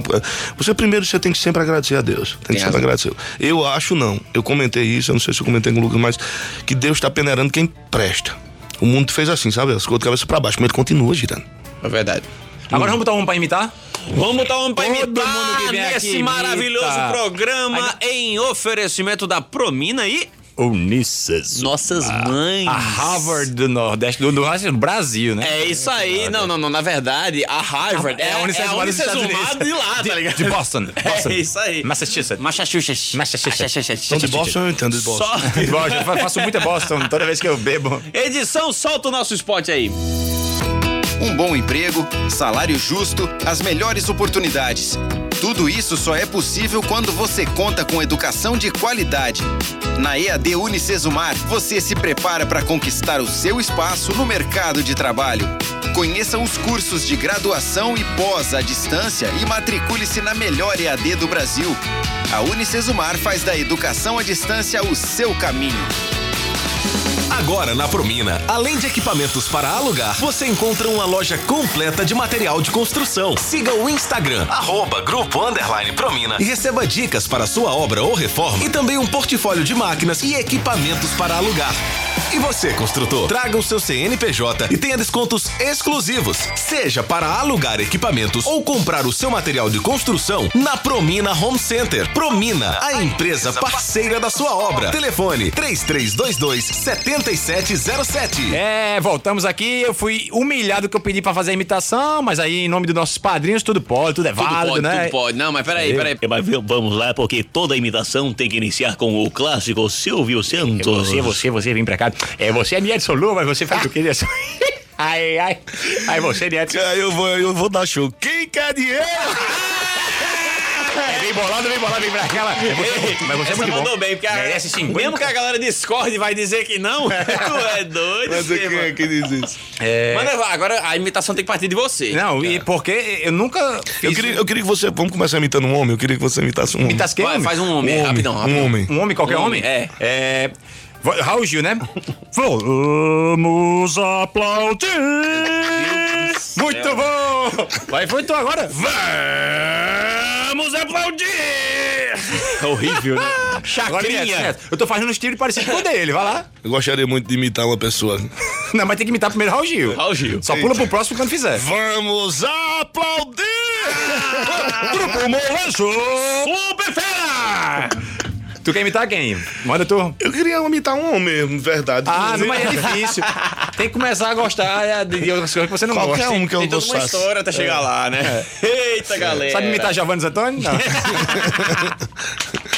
Você primeiro você tem que sempre agradecer a Deus. Tem, Tem que sempre agradecer. Eu acho não. Eu comentei isso, eu não sei se eu comentei com o Lucas, mas que Deus está peneirando quem presta. O mundo fez assim, sabe? As coisas de cabeça pra baixo, mas ele continua girando. É verdade. Agora vamos botar um pra imitar? Vamos botar um pra Todo imitar mundo que vem nesse aqui maravilhoso imita. programa em oferecimento da Promina e Unisses. nossas mães. A Harvard do Nordeste, do, do, Brasil, né? É isso aí. Não, não, não. Na verdade, a Harvard é, a Unicesumar dos Estados Unicesumar Unidos. de lá, tá ligado? De Boston. *laughs* Boston. É isso aí. Massachusetts. Massachusetts. Massachusetts. Então de Boston eu entendo de Boston. *laughs* Só... Boston. Eu faço muita Boston toda vez que eu bebo. Edição, solta o nosso spot aí. Um bom emprego, salário justo, as melhores oportunidades. Tudo isso só é possível quando você conta com educação de qualidade. Na EAD Unicesumar, você se prepara para conquistar o seu espaço no mercado de trabalho. Conheça os cursos de graduação e pós à distância e matricule-se na melhor EAD do Brasil. A Unicesumar faz da educação à distância o seu caminho. Agora na Promina, além de equipamentos para alugar, você encontra uma loja completa de material de construção. Siga o Instagram, arroba Grupo Underline Promina e receba dicas para sua obra ou reforma e também um portfólio de máquinas e equipamentos para alugar. E você, construtor, traga o seu CNPJ e tenha descontos exclusivos, seja para alugar equipamentos ou comprar o seu material de construção na Promina Home Center. Promina, a empresa parceira da sua obra. Telefone 3322 7707. É, voltamos aqui. Eu fui humilhado que eu pedi pra fazer a imitação, mas aí, em nome dos nossos padrinhos, tudo pode, tudo é Tudo válido, pode, né? tudo pode. Não, mas peraí, peraí. Mas vamos lá, porque toda imitação tem que iniciar com o clássico Silvio Santos. Você, você, você vem pra cá. É, você é Niedson Lua, mas você faz o que? *laughs* Ai, ai. Aí você, Niedson. Aí eu vou, eu vou dar show. Quem quer dinheiro? *laughs* É bem bolado, bem bolado, bem pra aquela. Mas você é muito mandou bom. bem, porque a- Merece 50. mesmo que a galera discorde vai dizer que não, *laughs* tu é doido, Mas sim, quem é que diz isso? Manda lá, agora a imitação tem que partir de você. Não, e porque eu nunca Eu queria, eu queria que você. Vamos começar imitando um homem? Eu queria que você imitasse um homem. Imitasse quem, Vai, homem? faz um homem, Um homem, rapidão, um rapidão. homem. Um homem, qualquer Um homem? homem, é. É... Raul Gil, né? *laughs* Vamos aplaudir! Muito bom! Vai, foi tu agora? Vamos aplaudir! Horrível, né? *laughs* Agora, Neto, Chacrinha. Neto, eu tô fazendo um estilo parecido com o dele, vai lá. Eu gostaria muito de imitar uma pessoa. *laughs* Não, mas tem que imitar primeiro Raul Gil. Raul Gil. Só pula pro próximo quando fizer. Vamos aplaudir! *laughs* Grupo Molejo! Super fera! Tu quer imitar quem? Manda tu. Eu queria imitar um homem de verdade. Ah, não, mas é difícil. *laughs* Tem que começar a gostar é, de outras coisas que você não Qualquer gosta. um que eu Tem toda uma história até chegar lá, né? Eita, galera. Sabe imitar Giovanni Antônio? Não. *laughs*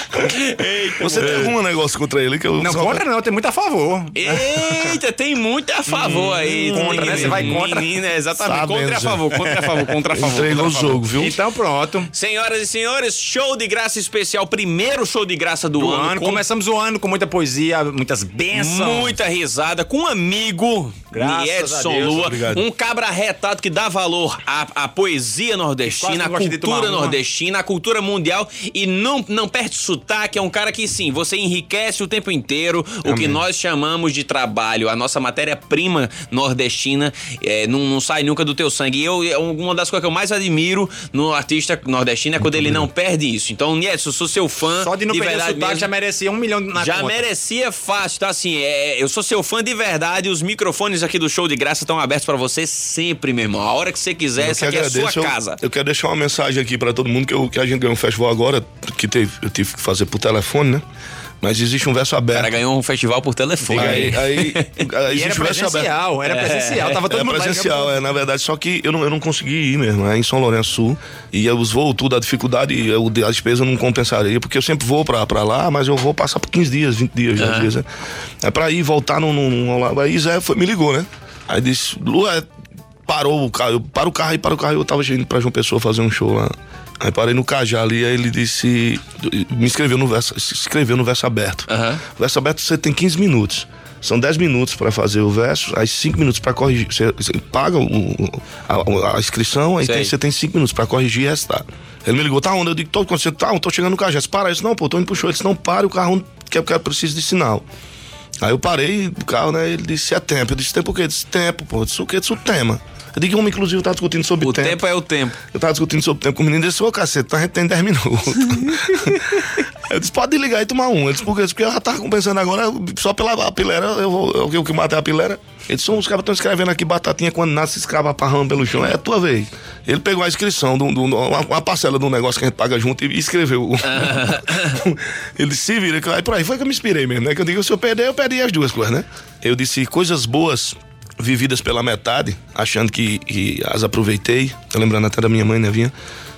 Você tem algum negócio contra ele que eu Não, só- contra não, tem muito a favor. Eita, tem muito a favor aí. contra, né? Você vai contra. Menina, exatamente. Sabendo contra a favor, contra a favor, contra a *laughs* favor. Entregou o jogo, viu? Então pronto. Senhoras e senhores, show de graça especial, primeiro show de graça do, Do ano. ano, com começamos o ano com muita poesia, muitas bênçãos. Muita risada com um amigo, Graças Edson a Deus, Lua, obrigado. um cabra retado que dá valor à, à poesia nordestina, à cultura nordestina, à cultura mundial e não, não perde sotaque. É um cara que, sim, você enriquece o tempo inteiro o que nós chamamos de trabalho. A nossa matéria-prima nordestina é, não, não sai nunca do teu sangue. E eu, é uma das coisas que eu mais admiro no artista nordestino é quando ele não perde isso. Então, Niedson, eu sou seu fã. Só de não perder o verdade sotaque mesmo. já merecia um milhão na Já conta. merecia fácil, tá assim, é, eu sou seu fã de verdade, os microfones aqui do Show de Graça estão abertos pra você sempre, meu irmão. A hora que você quiser, Eu essa que aqui é a sua agradeço. Eu- casa. Eu, quero deixar uma mensagem aqui pra todo mundo que, eu- que a gente ganhou um festival agora, que teve, eu tive que fazer por telefone, né? Mas existe um verso O aberto. cara ganhou um festival por telefone. Aí, aí, aí *laughs* E era existe um verso aberto. presencial, era presencial. Tava todo É mundo lá, presencial, é, na verdade, só que eu não, eu não consegui ir mesmo, é em São Lourenço Sul. E os voos, tudo, a dificuldade, eu, a despesa não compensaria, porque eu sempre vou pra, pra lá, mas eu vou passar por 15 dias, 20 dias, às vezes. É, é pra ir, voltar num. num, num aí Zé foi, me ligou, né? Aí disse, Lu, é, parou o carro, eu para o carro aí, para o carro, eu tava indo pra João Pessoa fazer um show lá. Aí parei no Cajá ali, aí ele disse. Me inscreveu no verso, se inscreveu no verso aberto. O verso aberto você tem 15 minutos. São 10 minutos para fazer o verso, aí 5 minutos para corrigir. Você, você paga o- a, a inscrição, aí tem- você tem 5 minutos para corrigir e restar. Ele me ligou, tá onde? Eu digo, tô, quando você tá, eu tô chegando no Cajá. Disse, para isso, não, pô, tô indo pro show. Ele disse, não, para o carro, que eu preciso de sinal. Aí eu parei do carro, né? Ele disse, é tempo. Eu disse, tempo o quê? Eu disse, tempo, pô. Eu disse, o quê? Eu disse, o tema. Eu digo, homem, inclusive, eu tava discutindo sobre O tempo é o tempo. eu tava discutindo sobre o tempo com o menino e disse, ô cacete, a gente tem 10 minutos. *laughs* eu disse, pode ligar e tomar um. Ele disse, por quê? Porque eu já tava compensando agora, só pela pilera, eu vou, eu, que matei a pilera. Ele disse, os caras estão escrevendo aqui batatinha quando nasce escrava parrão pelo chão. É a tua vez. Ele pegou a inscrição, do, do- uma, uma parcela do negócio que a gente paga junto e escreveu. *laughs* Ele disse, se vira, que aí por aí foi que eu me inspirei mesmo, né? Que eu digo, se eu perder, eu perdi as duas coisas, né? Eu disse, coisas boas vividas pela metade, achando que, que as aproveitei, lembrando até da minha mãe, né, Vinha?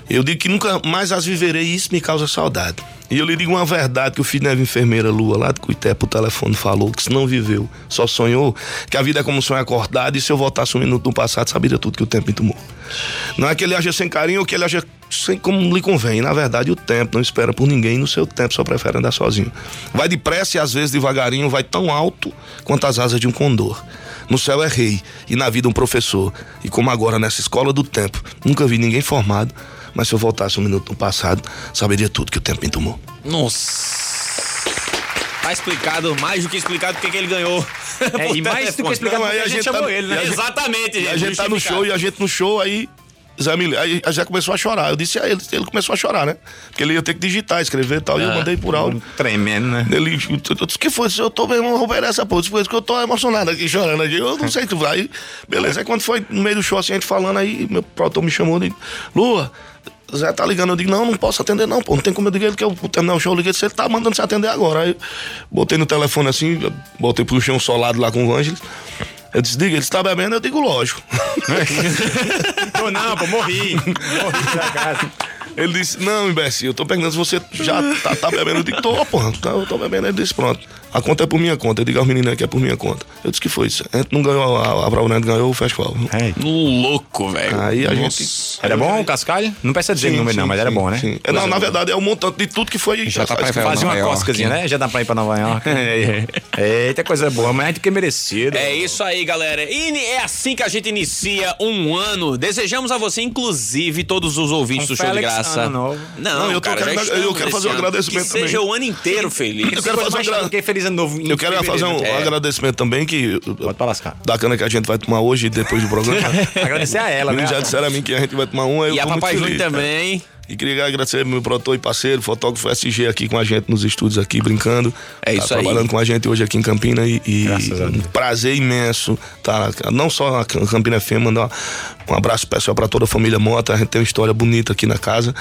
Eu digo que nunca mais as viverei e isso me causa saudade. E eu lhe digo uma verdade que o filho da enfermeira Lua, lá de Cuité, por telefone, falou que se não viveu, só sonhou, que a vida é como um sonho acordado e se eu voltasse um minuto no passado, saberia tudo que o tempo me tomou. Não é que ele aja sem carinho ou que ele aja sem como lhe convém. Na verdade, o tempo não espera por ninguém no seu tempo só prefere andar sozinho. Vai depressa e às vezes devagarinho, vai tão alto quanto as asas de um condor. No céu é rei e na vida um professor. E como agora nessa escola do tempo, nunca vi ninguém formado, mas se eu voltasse um minuto no passado, saberia tudo que o tempo me tomou. Nossa. Tá explicado, mais do que explicado, porque que ele ganhou. *laughs* É, e mais do que explicado, porque a a gente gente chamou tá- ele, a né? gente- Exatamente, a gente. gente tá no show e a gente no show aí. Zé Mil- aí já começou a chorar. Eu disse a ele, ele começou a chorar, né? Porque ele ia ter que digitar, escrever e tal. E eu mandei por áudio. Tremendo, né? Ele, eu disse, que foi? Eu tô mesmo romper essa porra. Disse, Foi isso que eu tô emocionado aqui, chorando aqui. Eu não sei o que vai. Beleza. Aí quando foi no meio do show, assim, a gente falando, aí meu produtor me chamou e disse, Lua, Zé tá ligando. Eu digo, não, não posso atender, não, pô. Não tem como eu dizer ele que eu terminar o show. Eu liguei, ele tá mandando você atender agora. Aí botei no telefone assim, botei pro chão solado lá com o Ângeles. Eu disse, diga, ele está bebendo? Eu digo, lógico. *laughs* Tô não, pô, morri. Morri pra casa. Ele disse, não, imbecil, eu tô perguntando se você já tá, tá bebendo. Eu digo, tô, porra, tá, eu tô bebendo. Ele disse, pronto. A conta é por minha conta. Eu digo aos meninos que é por minha conta. Eu disse que foi isso. A gente não ganhou a, a prova, né? ganhou o festival. É. Louco, velho. Aí a Nossa. gente. Era bom o cascalho? Não precisa dizer o número, não, mas era bom, né? Sim. É, não, na verdade, é o montante de tudo que foi. Já tá pra faz- Fazia uma coscazinha, né? Já dá pra ir pra Nova York. *laughs* Eita, coisa boa, mas a gente que é merecido. É isso aí, galera. E é assim que a gente inicia um ano. Desejamos a você, inclusive, todos os ouvintes Um do Show de Graça. ano novo. Não, Não, eu tô cara, já querendo- eu quero fazer um agradecimento Que seja o ano inteiro feliz. Eu quero fazer um mais agra- que feliz ano novo. em Eu quero fazer um, um agradecimento também que. Pode pra lascar. Da cana que a gente vai tomar hoje, depois do programa. *laughs* Agradecer a ela, né? Eles já disseram a mim que a gente vai tomar um. E a Papai Júnior feliz, cara. E queria agradecer meu produtor e parceiro, fotógrafo SG aqui com a gente nos estúdios aqui, brincando. É isso tá aí. trabalhando com a gente hoje aqui em Campina e, e um prazer imenso, tá? Não só a Cam- Campina FM, mandar um abraço especial pra toda a família Mota. A gente tem uma história bonita aqui na casa.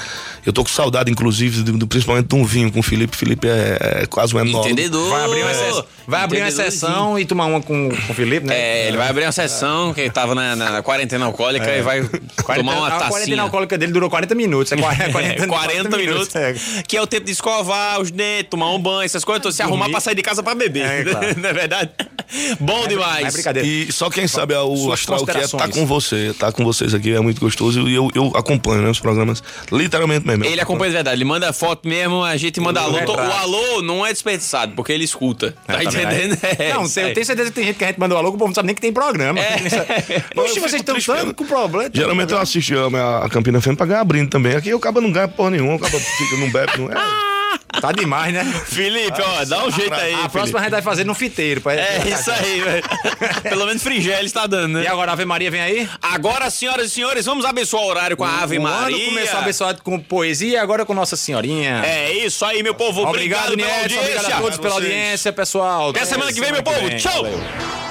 Eu tô com saudade, inclusive, do, do- principalmente de um vinho com o Felipe. Felipe é, é quase um enólogo. Entendedor. Vai abrir uma, exceção, vai abrir uma exceção e tomar uma com, com o Felipe, né? É, ele vai abrir uma sessão que tava na, na quarentena alcoólica e vai tomar uma a quarentena alcoólica dele durou 40 minutos. É 40, *laughs* 40, 40, minutos. É. Que é o tempo de escovar os dentes, tomar um banho, essas coisas, se arrumar pra sair de casa pra beber. É, claro. *laughs* Não é verdade? Bom demais. Mas é brincadeira. E só quem sabe é o Suas astral que é tá com você, tá com vocês aqui, é muito gostoso. E eu, eu acompanho, né, os programas, literalmente mesmo. Ele acompanha de verdade, ele manda foto mesmo, a gente manda alô. O alô não é desperdiçado, porque ele escuta. Tá, Tá entendendo? *laughs* É, não, eu tenho certeza que tem gente que a gente mandou alô, que o povo não sabe nem que tem programa. É. Eu fico vocês estão tanto com problema. Geralmente eu assisto a, a Campina FM pra ganhar brinde também. Aqui o cabo não ganha porra nenhuma, o cabo fica, não bebe, não é. *laughs* Tá demais, né? Felipe, ó, dá um jeito aí. A Felipe. próxima a gente vai fazer no fiteiro. pra- É isso aí, velho. *laughs* Pelo menos Frigélia está dando, E né? agora a Ave Maria vem aí? Agora, senhoras e senhores, vamos abençoar o horário com a Ave o Maria. ano começou abençoado com poesia e agora com Nossa Senhorinha. É isso aí, meu povo. Obrigado, Obrigado, pela Nietzsche. Obrigado a todos pela audiência, pessoal. Até semana que vem, meu povo. Tchau. Valeu.